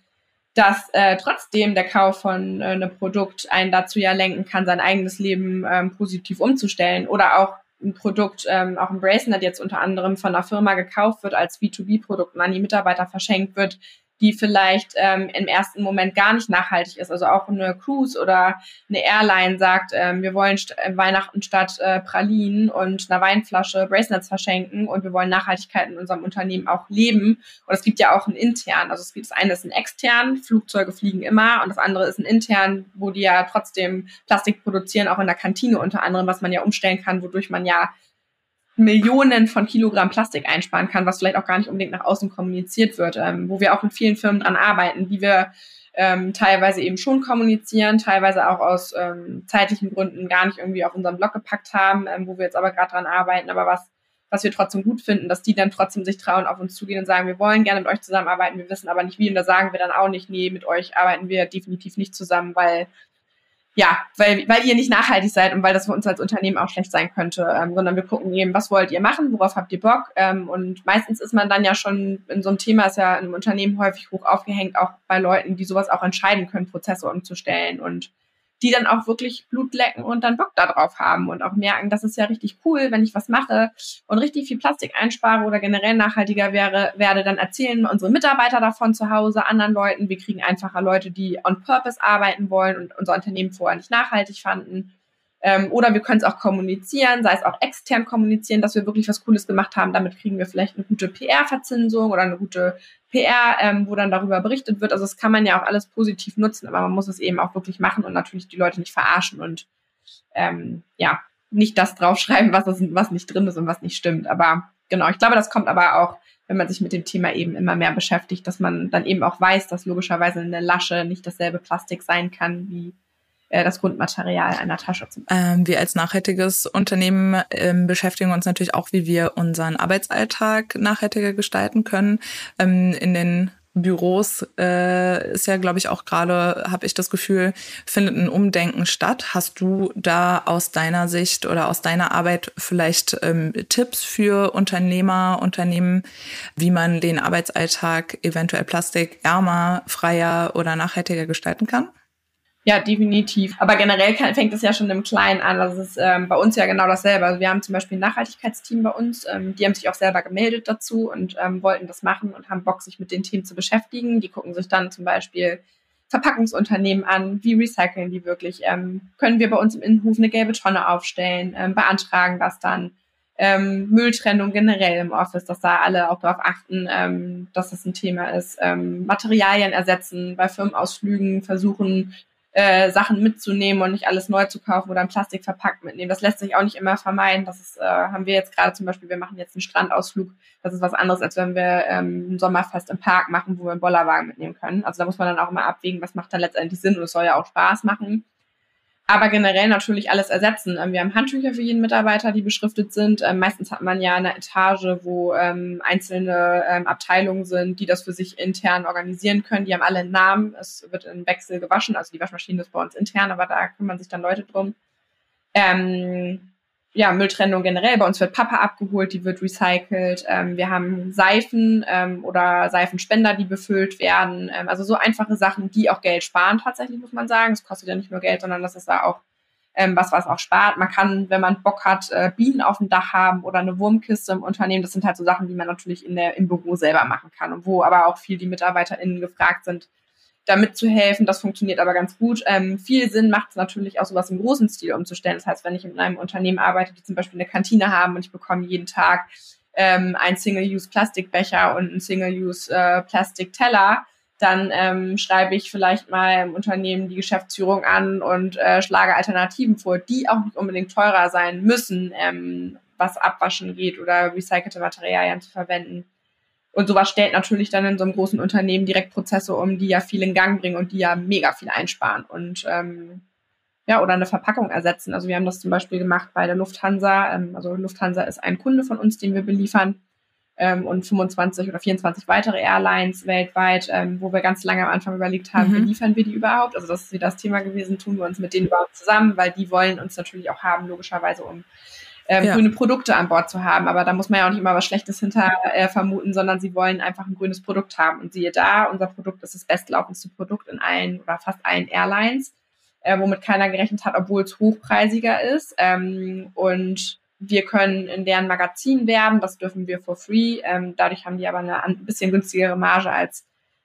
dass äh, trotzdem der Kauf von äh, einem Produkt einen dazu ja lenken kann, sein eigenes Leben ähm, positiv umzustellen oder auch ein Produkt, ähm, auch ein Bracelet jetzt unter anderem von einer Firma gekauft wird als B2B-Produkt und an die Mitarbeiter verschenkt wird, die vielleicht ähm, im ersten Moment gar nicht nachhaltig ist. Also auch eine Cruise oder eine Airline sagt, ähm, wir wollen st äh, Weihnachten statt äh, Pralinen und einer Weinflasche Bracelets verschenken und wir wollen Nachhaltigkeit in unserem Unternehmen auch leben. Und es gibt ja auch einen intern. Also es gibt das eine ist ein extern, Flugzeuge fliegen immer und das andere ist ein intern, wo die ja trotzdem Plastik produzieren, auch in der Kantine unter anderem, was man ja umstellen kann, wodurch man ja Millionen von Kilogramm Plastik einsparen kann, was vielleicht auch gar nicht unbedingt nach außen kommuniziert wird, ähm, wo wir auch mit vielen Firmen dran arbeiten, wie wir ähm, teilweise eben schon kommunizieren, teilweise auch aus ähm, zeitlichen Gründen gar nicht irgendwie auf unseren Blog gepackt haben, ähm, wo wir jetzt aber gerade dran arbeiten, aber was was wir trotzdem gut finden, dass die dann trotzdem sich trauen, auf uns zugehen und sagen, wir wollen gerne mit euch zusammenarbeiten, wir wissen aber nicht wie. Und da sagen wir dann auch nicht, nee, mit euch arbeiten wir definitiv nicht zusammen, weil ja, weil, weil ihr nicht nachhaltig seid und weil das für uns als Unternehmen auch schlecht sein könnte, ähm, sondern wir gucken eben, was wollt ihr machen, worauf habt ihr Bock? Ähm, und meistens ist man dann ja schon in so einem Thema, ist ja in einem Unternehmen häufig hoch aufgehängt, auch bei Leuten, die sowas auch entscheiden können, Prozesse umzustellen und die dann auch wirklich Blut lecken und dann Bock darauf haben und auch merken, das ist ja richtig cool, wenn ich was mache und richtig viel Plastik einspare oder generell nachhaltiger wäre, werde, dann erzählen unsere Mitarbeiter davon zu Hause, anderen Leuten. Wir kriegen einfacher Leute, die on purpose arbeiten wollen und unser Unternehmen vorher nicht nachhaltig fanden. Ähm, oder wir können es auch kommunizieren, sei es auch extern kommunizieren, dass wir wirklich was Cooles gemacht haben. Damit kriegen wir vielleicht eine gute PR-Verzinsung oder eine gute PR, ähm, wo dann darüber berichtet wird. Also das kann man ja auch alles positiv nutzen, aber man muss es eben auch wirklich machen und natürlich die Leute nicht verarschen und ähm, ja, nicht das draufschreiben, was, ist, was nicht drin ist und was nicht stimmt. Aber genau, ich glaube, das kommt aber auch, wenn man sich mit dem Thema eben immer mehr beschäftigt, dass man dann eben auch weiß, dass logischerweise eine Lasche nicht dasselbe Plastik sein kann wie das Grundmaterial einer Tasche. Ähm, wir als nachhaltiges Unternehmen ähm, beschäftigen uns natürlich auch, wie wir unseren Arbeitsalltag nachhaltiger gestalten können. Ähm, in den Büros äh, ist ja, glaube ich, auch gerade, habe ich das Gefühl, findet ein Umdenken statt. Hast du da aus deiner Sicht oder aus deiner Arbeit vielleicht ähm, Tipps für Unternehmer, Unternehmen, wie man den Arbeitsalltag eventuell plastikärmer, freier oder nachhaltiger gestalten kann? Ja, definitiv. Aber generell kann, fängt es ja schon im Kleinen an. Das ist ähm, bei uns ja genau dasselbe. Also wir haben zum Beispiel ein Nachhaltigkeitsteam bei uns. Ähm, die haben sich auch selber gemeldet dazu und ähm, wollten das machen und haben Bock, sich mit den Themen zu beschäftigen. Die gucken sich dann zum Beispiel Verpackungsunternehmen an. Wie recyceln die wirklich? Ähm, können wir bei uns im Innenhof eine gelbe Tonne aufstellen? Ähm, beantragen das dann? Ähm, Mülltrennung generell im Office, dass da alle auch darauf achten, ähm, dass das ein Thema ist. Ähm, Materialien ersetzen, bei Firmenausflügen versuchen, äh, Sachen mitzunehmen und nicht alles neu zu kaufen oder in Plastik verpackt mitnehmen. Das lässt sich auch nicht immer vermeiden. Das ist, äh, haben wir jetzt gerade zum Beispiel, wir machen jetzt einen Strandausflug. Das ist was anderes, als wenn wir ähm, ein Sommerfest im Park machen, wo wir einen Bollerwagen mitnehmen können. Also da muss man dann auch immer abwägen, was macht dann letztendlich Sinn und es soll ja auch Spaß machen aber generell natürlich alles ersetzen. Ähm, wir haben Handtücher für jeden Mitarbeiter, die beschriftet sind. Ähm, meistens hat man ja eine Etage, wo ähm, einzelne Abteilungen sind, die das für sich intern organisieren können. Die haben alle einen Namen. Es wird in Wechsel gewaschen. Also die Waschmaschine ist bei uns intern, aber da kümmern sich dann Leute drum. Ja, Mülltrennung generell. Bei uns wird Papa abgeholt, die wird recycelt. Ähm, wir haben Seifen ähm, oder Seifenspender, die befüllt werden. Ähm, also so einfache Sachen, die auch Geld sparen tatsächlich, muss man sagen. Es kostet ja nicht nur Geld, sondern das ist da auch ähm, was, was auch spart. Man kann, wenn man Bock hat, äh, Bienen auf dem Dach haben oder eine Wurmkiste im Unternehmen. Das sind halt so Sachen, die man natürlich in der, im Büro selber machen kann und wo aber auch viel die MitarbeiterInnen gefragt sind, da mitzuhelfen. Das funktioniert aber ganz gut. Ähm, viel Sinn macht es natürlich auch sowas im großen Stil umzustellen. Das heißt, wenn ich in einem Unternehmen arbeite, die zum Beispiel eine Kantine haben und ich bekomme jeden Tag ähm, einen Single-Use-Plastikbecher und einen Single-Use-Plastik-Teller, dann ähm, schreibe ich vielleicht mal im Unternehmen die Geschäftsführung an und äh, schlage Alternativen vor, die auch nicht unbedingt teurer sein müssen, ähm, was Abwaschen geht oder recycelte Materialien zu verwenden. Und sowas stellt natürlich dann in so einem großen Unternehmen direkt Prozesse um, die ja viel in Gang bringen und die ja mega viel einsparen und ähm, ja, oder eine Verpackung ersetzen. Also wir haben das zum Beispiel gemacht bei der Lufthansa. Ähm, also Lufthansa ist ein Kunde von uns, den wir beliefern. Ähm, und 25 oder 24 weitere Airlines weltweit, ähm, wo wir ganz lange am Anfang überlegt haben, mhm. liefern wir die überhaupt? Also das ist wieder das Thema gewesen, tun wir uns mit denen überhaupt zusammen, weil die wollen uns natürlich auch haben, logischerweise, um ähm, ja. grüne Produkte an Bord zu haben. Aber da muss man ja auch nicht immer was Schlechtes hinter äh, vermuten, sondern sie wollen einfach ein grünes Produkt haben. Und siehe da, unser Produkt ist das bestlaufendste Produkt in allen oder fast allen Airlines, äh, womit keiner gerechnet hat, obwohl es hochpreisiger ist. Ähm, und wir können in deren Magazin werben, das dürfen wir for free. Ähm, dadurch haben die aber eine ein bisschen günstigere Marge als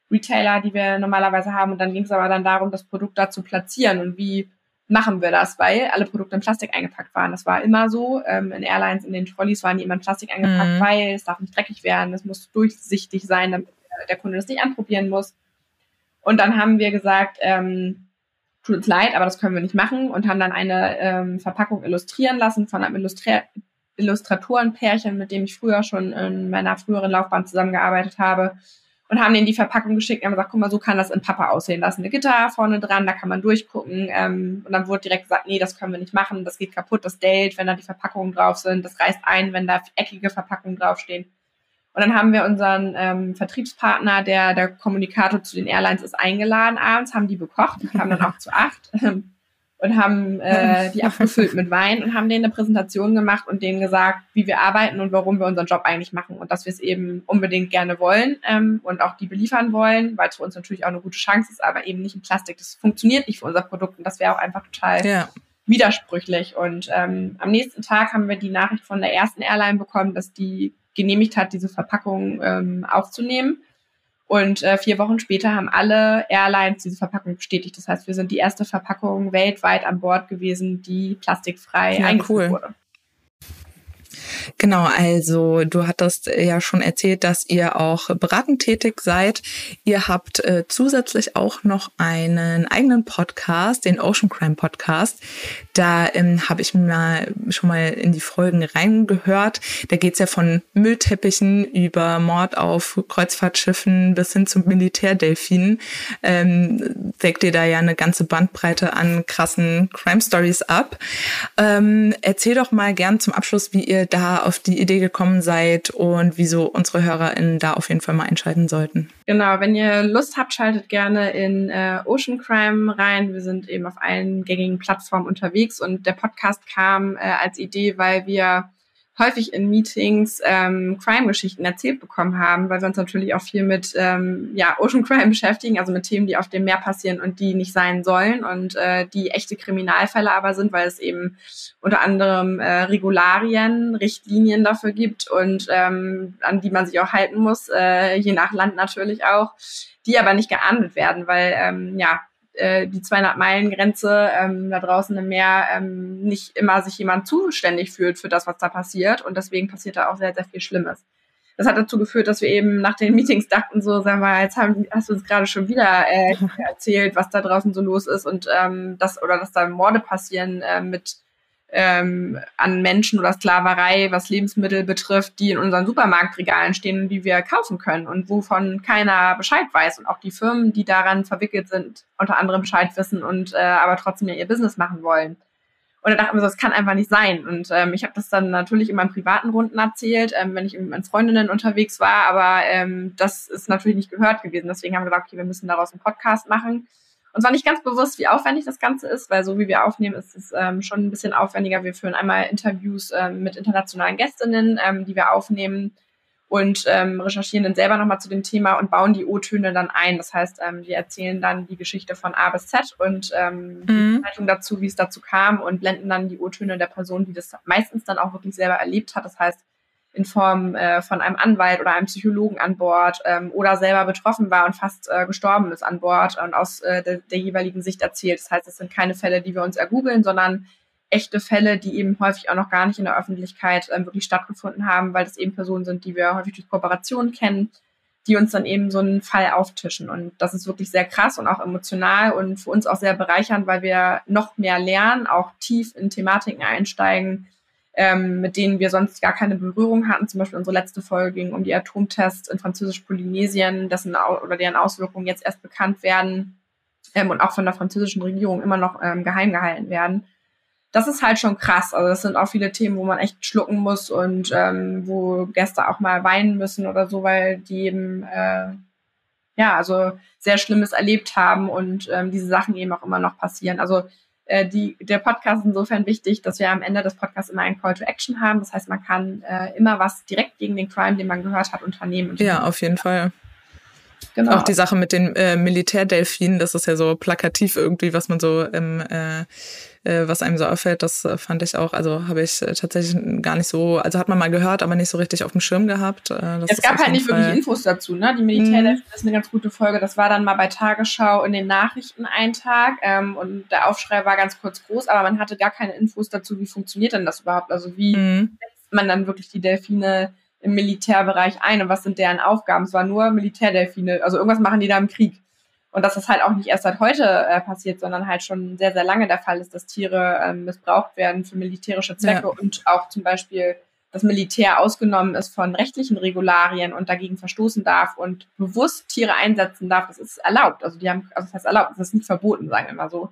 Retailer, die wir normalerweise haben. Und dann ging es aber dann darum, das Produkt da zu platzieren und wie machen wir das, weil alle Produkte in Plastik eingepackt waren. Das war immer so. Ähm, in Airlines, in den Trolleys waren die immer in Plastik eingepackt, mhm. weil es darf nicht dreckig werden, es muss durchsichtig sein, damit der Kunde das nicht anprobieren muss. Und dann haben wir gesagt, ähm, tut uns leid, aber das können wir nicht machen und haben dann eine ähm, Verpackung illustrieren lassen von einem Illustri Illustratorenpärchen, mit dem ich früher schon in meiner früheren Laufbahn zusammengearbeitet habe und haben denen die Verpackung geschickt und haben gesagt, guck mal, so kann das in Papa aussehen. Da ist eine Gitter vorne dran, da kann man durchgucken. Ähm, und dann wurde direkt gesagt, nee, das können wir nicht machen, das geht kaputt, das dellt, wenn da die Verpackungen drauf sind, das reißt ein, wenn da eckige Verpackungen draufstehen. Und dann haben wir unseren ähm, Vertriebspartner, der der Kommunikator zu den Airlines ist, eingeladen abends, haben die bekocht, die kamen dann auch zu acht und haben äh, die abgefüllt mit Wein und haben denen eine Präsentation gemacht und denen gesagt, wie wir arbeiten und warum wir unseren Job eigentlich machen und dass wir es eben unbedingt gerne wollen ähm, und auch die beliefern wollen, weil es für uns natürlich auch eine gute Chance ist, aber eben nicht in Plastik. Das funktioniert nicht für unser Produkt und das wäre auch einfach total ja. widersprüchlich. Und ähm, am nächsten Tag haben wir die Nachricht von der ersten Airline bekommen, dass die genehmigt hat, diese Verpackung ähm, aufzunehmen. Und äh, vier Wochen später haben alle Airlines diese Verpackung bestätigt. Das heißt, wir sind die erste Verpackung weltweit an Bord gewesen, die plastikfrei ja, eingeführt cool. wurde. Genau, also du hattest ja schon erzählt, dass ihr auch beratend tätig seid. Ihr habt äh, zusätzlich auch noch einen eigenen Podcast, den Ocean Crime Podcast. Da ähm, habe ich mal schon mal in die Folgen reingehört. Da geht's ja von Müllteppichen über Mord auf Kreuzfahrtschiffen bis hin zum Militärdelfinen. Ähm, deckt ihr da ja eine ganze Bandbreite an krassen Crime Stories ab. Ähm, erzähl doch mal gern zum Abschluss, wie ihr da auf die Idee gekommen seid und wieso unsere HörerInnen da auf jeden Fall mal einschalten sollten. Genau, wenn ihr Lust habt, schaltet gerne in äh, Ocean Crime rein. Wir sind eben auf allen gängigen Plattformen unterwegs und der Podcast kam äh, als Idee, weil wir häufig in Meetings ähm, Crime-Geschichten erzählt bekommen haben, weil wir uns natürlich auch viel mit ähm, ja, Ocean Crime beschäftigen, also mit Themen, die auf dem Meer passieren und die nicht sein sollen und äh, die echte Kriminalfälle aber sind, weil es eben unter anderem äh, Regularien, Richtlinien dafür gibt und ähm, an die man sich auch halten muss, äh, je nach Land natürlich auch, die aber nicht geahndet werden, weil ähm, ja äh, die 200-Meilen-Grenze ähm, da draußen im Meer ähm, nicht immer sich jemand zuständig fühlt für das, was da passiert. Und deswegen passiert da auch sehr, sehr viel Schlimmes. Das hat dazu geführt, dass wir eben nach den Meetings dachten, so, sagen wir, jetzt haben, hast du uns gerade schon wieder äh, erzählt, was da draußen so los ist und ähm, das oder dass da Morde passieren äh, mit ähm, an Menschen oder Sklaverei, was Lebensmittel betrifft, die in unseren Supermarktregalen stehen, die wir kaufen können und wovon keiner Bescheid weiß und auch die Firmen, die daran verwickelt sind, unter anderem Bescheid wissen und äh, aber trotzdem ja ihr Business machen wollen. Und da dachten wir so, das kann einfach nicht sein. Und ähm, ich habe das dann natürlich in meinen privaten Runden erzählt, ähm, wenn ich mit meinen Freundinnen unterwegs war, aber ähm, das ist natürlich nicht gehört gewesen. Deswegen haben wir gesagt, okay, wir müssen daraus einen Podcast machen. Und zwar nicht ganz bewusst, wie aufwendig das Ganze ist, weil so wie wir aufnehmen, ist es ähm, schon ein bisschen aufwendiger. Wir führen einmal Interviews ähm, mit internationalen Gästinnen, ähm, die wir aufnehmen und ähm, recherchieren dann selber nochmal zu dem Thema und bauen die O-Töne dann ein. Das heißt, ähm, wir erzählen dann die Geschichte von A bis Z und ähm, mhm. die Zeitung dazu, wie es dazu kam und blenden dann die O-Töne der Person, die das meistens dann auch wirklich selber erlebt hat. Das heißt, in Form äh, von einem Anwalt oder einem Psychologen an Bord ähm, oder selber betroffen war und fast äh, gestorben ist an Bord und aus äh, der, der jeweiligen Sicht erzählt. Das heißt, es sind keine Fälle, die wir uns ergoogeln, sondern echte Fälle, die eben häufig auch noch gar nicht in der Öffentlichkeit ähm, wirklich stattgefunden haben, weil das eben Personen sind, die wir häufig durch Kooperationen kennen, die uns dann eben so einen Fall auftischen. Und das ist wirklich sehr krass und auch emotional und für uns auch sehr bereichernd, weil wir noch mehr lernen, auch tief in Thematiken einsteigen, ähm, mit denen wir sonst gar keine Berührung hatten. Zum Beispiel unsere letzte Folge ging um die Atomtests in Französisch-Polynesien, dessen oder deren Auswirkungen jetzt erst bekannt werden ähm, und auch von der französischen Regierung immer noch ähm, geheim gehalten werden. Das ist halt schon krass. Also das sind auch viele Themen, wo man echt schlucken muss und ähm, wo Gäste auch mal weinen müssen oder so, weil die eben äh, ja also sehr Schlimmes erlebt haben und ähm, diese Sachen eben auch immer noch passieren. Also äh, die, der Podcast ist insofern wichtig, dass wir am Ende des Podcasts immer einen Call to Action haben. Das heißt, man kann äh, immer was direkt gegen den Crime, den man gehört hat, unternehmen. Ja, auf jeden Fall. Genau. Auch die Sache mit den äh, Militärdelfinen, das ist ja so plakativ irgendwie, was man so im äh, äh, was einem so auffällt, das fand ich auch, also habe ich äh, tatsächlich gar nicht so, also hat man mal gehört, aber nicht so richtig auf dem Schirm gehabt. Äh, es gab halt nicht Fall wirklich Infos dazu, ne? Die Militärdelfine mhm. ist eine ganz gute Folge. Das war dann mal bei Tagesschau in den Nachrichten ein Tag ähm, und der Aufschrei war ganz kurz groß, aber man hatte gar keine Infos dazu, wie funktioniert denn das überhaupt? Also wie mhm. man dann wirklich die Delfine im Militärbereich ein und was sind deren Aufgaben? Es war nur Militärdelfine, also irgendwas machen die da im Krieg. Und dass das halt auch nicht erst seit heute äh, passiert, sondern halt schon sehr, sehr lange der Fall ist, dass Tiere ähm, missbraucht werden für militärische Zwecke ja. und auch zum Beispiel das Militär ausgenommen ist von rechtlichen Regularien und dagegen verstoßen darf und bewusst Tiere einsetzen darf, das ist erlaubt. Also die haben, also das heißt erlaubt, das ist nicht verboten, sagen wir mal so.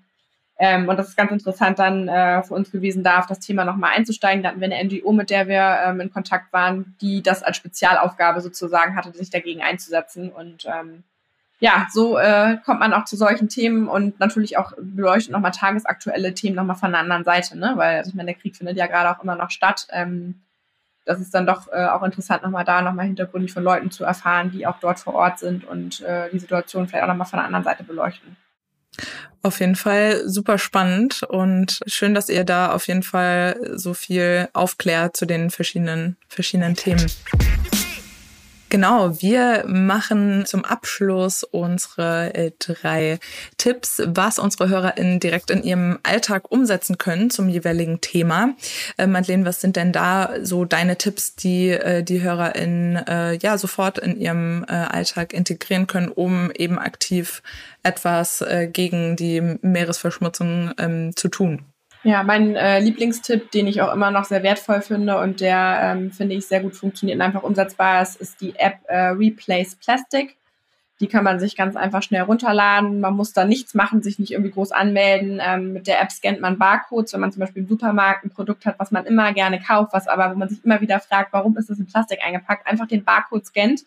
Ähm, und das ist ganz interessant dann äh, für uns gewesen, da auf das Thema nochmal einzusteigen. Da hatten wir eine NGO, mit der wir ähm, in Kontakt waren, die das als Spezialaufgabe sozusagen hatte, sich dagegen einzusetzen. Und ähm, ja, so äh, kommt man auch zu solchen Themen und natürlich auch beleuchtet nochmal tagesaktuelle Themen nochmal von einer anderen Seite, ne? Weil also ich meine, der Krieg findet ja gerade auch immer noch statt. Ähm, das ist dann doch äh, auch interessant, nochmal da nochmal hintergründig von Leuten zu erfahren, die auch dort vor Ort sind und äh, die Situation vielleicht auch nochmal von der anderen Seite beleuchten. Auf jeden Fall super spannend und schön, dass ihr da auf jeden Fall so viel aufklärt zu den verschiedenen, verschiedenen Themen. Genau, wir machen zum Abschluss unsere äh, drei Tipps, was unsere HörerInnen direkt in ihrem Alltag umsetzen können zum jeweiligen Thema. Äh, Madeleine, was sind denn da so deine Tipps, die äh, die HörerInnen äh, ja sofort in ihrem äh, Alltag integrieren können, um eben aktiv etwas äh, gegen die Meeresverschmutzung ähm, zu tun? Ja, mein äh, Lieblingstipp, den ich auch immer noch sehr wertvoll finde und der, ähm, finde ich, sehr gut funktioniert und einfach umsetzbar ist, ist die App äh, Replace Plastic. Die kann man sich ganz einfach schnell runterladen. Man muss da nichts machen, sich nicht irgendwie groß anmelden. Ähm, mit der App scannt man Barcodes, wenn man zum Beispiel im Supermarkt ein Produkt hat, was man immer gerne kauft, was aber, wo man sich immer wieder fragt, warum ist das in Plastik eingepackt, einfach den Barcode scannt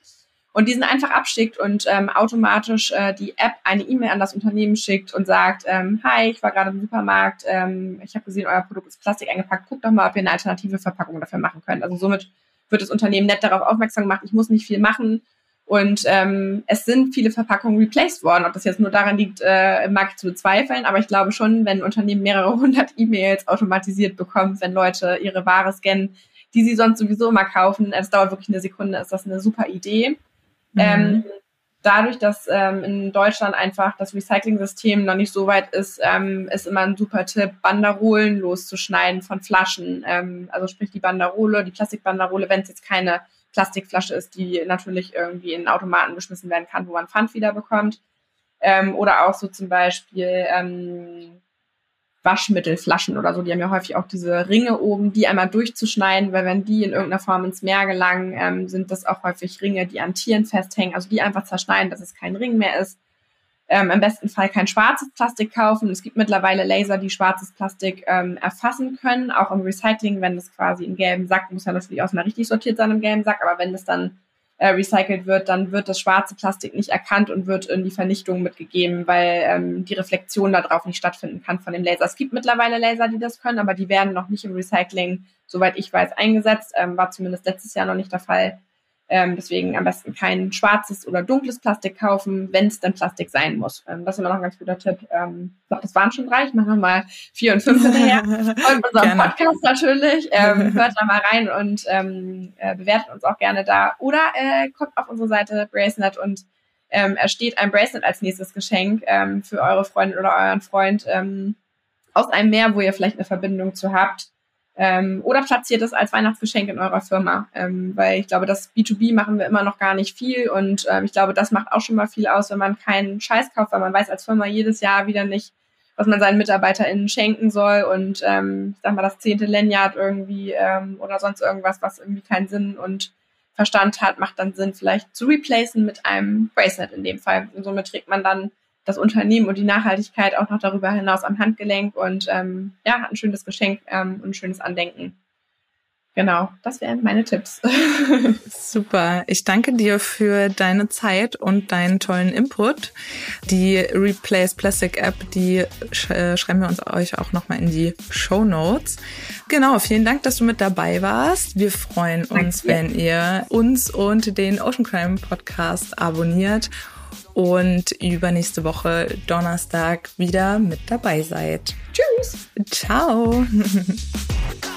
und diesen einfach abschickt und ähm, automatisch äh, die App eine E-Mail an das Unternehmen schickt und sagt, ähm, hi, ich war gerade im Supermarkt, ähm, ich habe gesehen, euer Produkt ist Plastik eingepackt, guckt doch mal, ob ihr eine alternative Verpackung dafür machen könnt. Also somit wird das Unternehmen nett darauf aufmerksam gemacht, ich muss nicht viel machen. Und ähm, es sind viele Verpackungen replaced worden. Ob das jetzt nur daran liegt, äh, mag ich zu bezweifeln, aber ich glaube schon, wenn ein Unternehmen mehrere hundert E-Mails automatisiert bekommt, wenn Leute ihre Ware scannen, die sie sonst sowieso immer kaufen, es dauert wirklich eine Sekunde, ist das eine super Idee. Ähm, mhm. Ähm, dadurch, dass ähm, in Deutschland einfach das Recycling-System noch nicht so weit ist, ähm, ist immer ein super Tipp, Banderolen loszuschneiden von Flaschen. Ähm, also sprich die Banderole, die Plastikbanderole, wenn es jetzt keine Plastikflasche ist, die natürlich irgendwie in Automaten geschmissen werden kann, wo man Pfand wieder bekommt. Ähm, oder auch so zum Beispiel ähm, Waschmittelflaschen oder so, die haben ja häufig auch diese Ringe oben, die einmal durchzuschneiden, weil wenn die in irgendeiner Form ins Meer gelangen, ähm, sind das auch häufig Ringe, die an Tieren festhängen, also die einfach zerschneiden, dass es kein Ring mehr ist. Ähm, Im besten Fall kein schwarzes Plastik kaufen. Es gibt mittlerweile Laser, die schwarzes Plastik ähm, erfassen können, auch im Recycling, wenn das quasi im gelben Sack, muss ja natürlich auch mal richtig sortiert sein im gelben Sack, aber wenn das dann äh, recycelt wird, dann wird das schwarze Plastik nicht erkannt und wird in die Vernichtung mitgegeben, weil ähm, die Reflexion darauf nicht stattfinden kann von dem Laser. Es gibt mittlerweile Laser, die das können, aber die werden noch nicht im Recycling, soweit ich weiß, eingesetzt. Ähm, war zumindest letztes Jahr noch nicht der Fall. Ähm, deswegen am besten kein schwarzes oder dunkles Plastik kaufen, wenn es denn Plastik sein muss. Ähm, das ist immer noch ein ganz guter Tipp. Ähm, ich glaube, das waren schon drei. Ich mache nochmal vier und fünf hinterher. und unseren Podcast natürlich. Ähm, hört da mal rein und ähm, äh, bewertet uns auch gerne da. Oder äh, kommt auf unsere Seite Bracenet und ähm, ersteht ein Bracelet als nächstes Geschenk ähm, für eure Freundin oder euren Freund ähm, aus einem Meer, wo ihr vielleicht eine Verbindung zu habt. Ähm, oder platziert es als Weihnachtsgeschenk in eurer Firma, ähm, weil ich glaube, das B2B machen wir immer noch gar nicht viel und ähm, ich glaube, das macht auch schon mal viel aus, wenn man keinen Scheiß kauft, weil man weiß als Firma jedes Jahr wieder nicht, was man seinen MitarbeiterInnen schenken soll und ähm, ich sag mal, das zehnte Lanyard irgendwie ähm, oder sonst irgendwas, was irgendwie keinen Sinn und Verstand hat, macht dann Sinn, vielleicht zu replacen mit einem Bracelet in dem Fall. Und somit trägt man dann das Unternehmen und die Nachhaltigkeit auch noch darüber hinaus am Handgelenk und ähm, ja, hat ein schönes Geschenk ähm, und ein schönes Andenken. genau, das wären meine Tipps. Super. Ich danke dir für deine Zeit und deinen tollen Input. Die Replace Plastic App, die sch äh, schreiben wir uns euch auch nochmal in die Show Notes. Genau, vielen Dank, dass du mit dabei warst. Wir freuen uns, wenn ihr uns und den Ocean Crime Podcast abonniert und übernächste Woche Donnerstag wieder mit dabei seid. Tschüss. Ciao.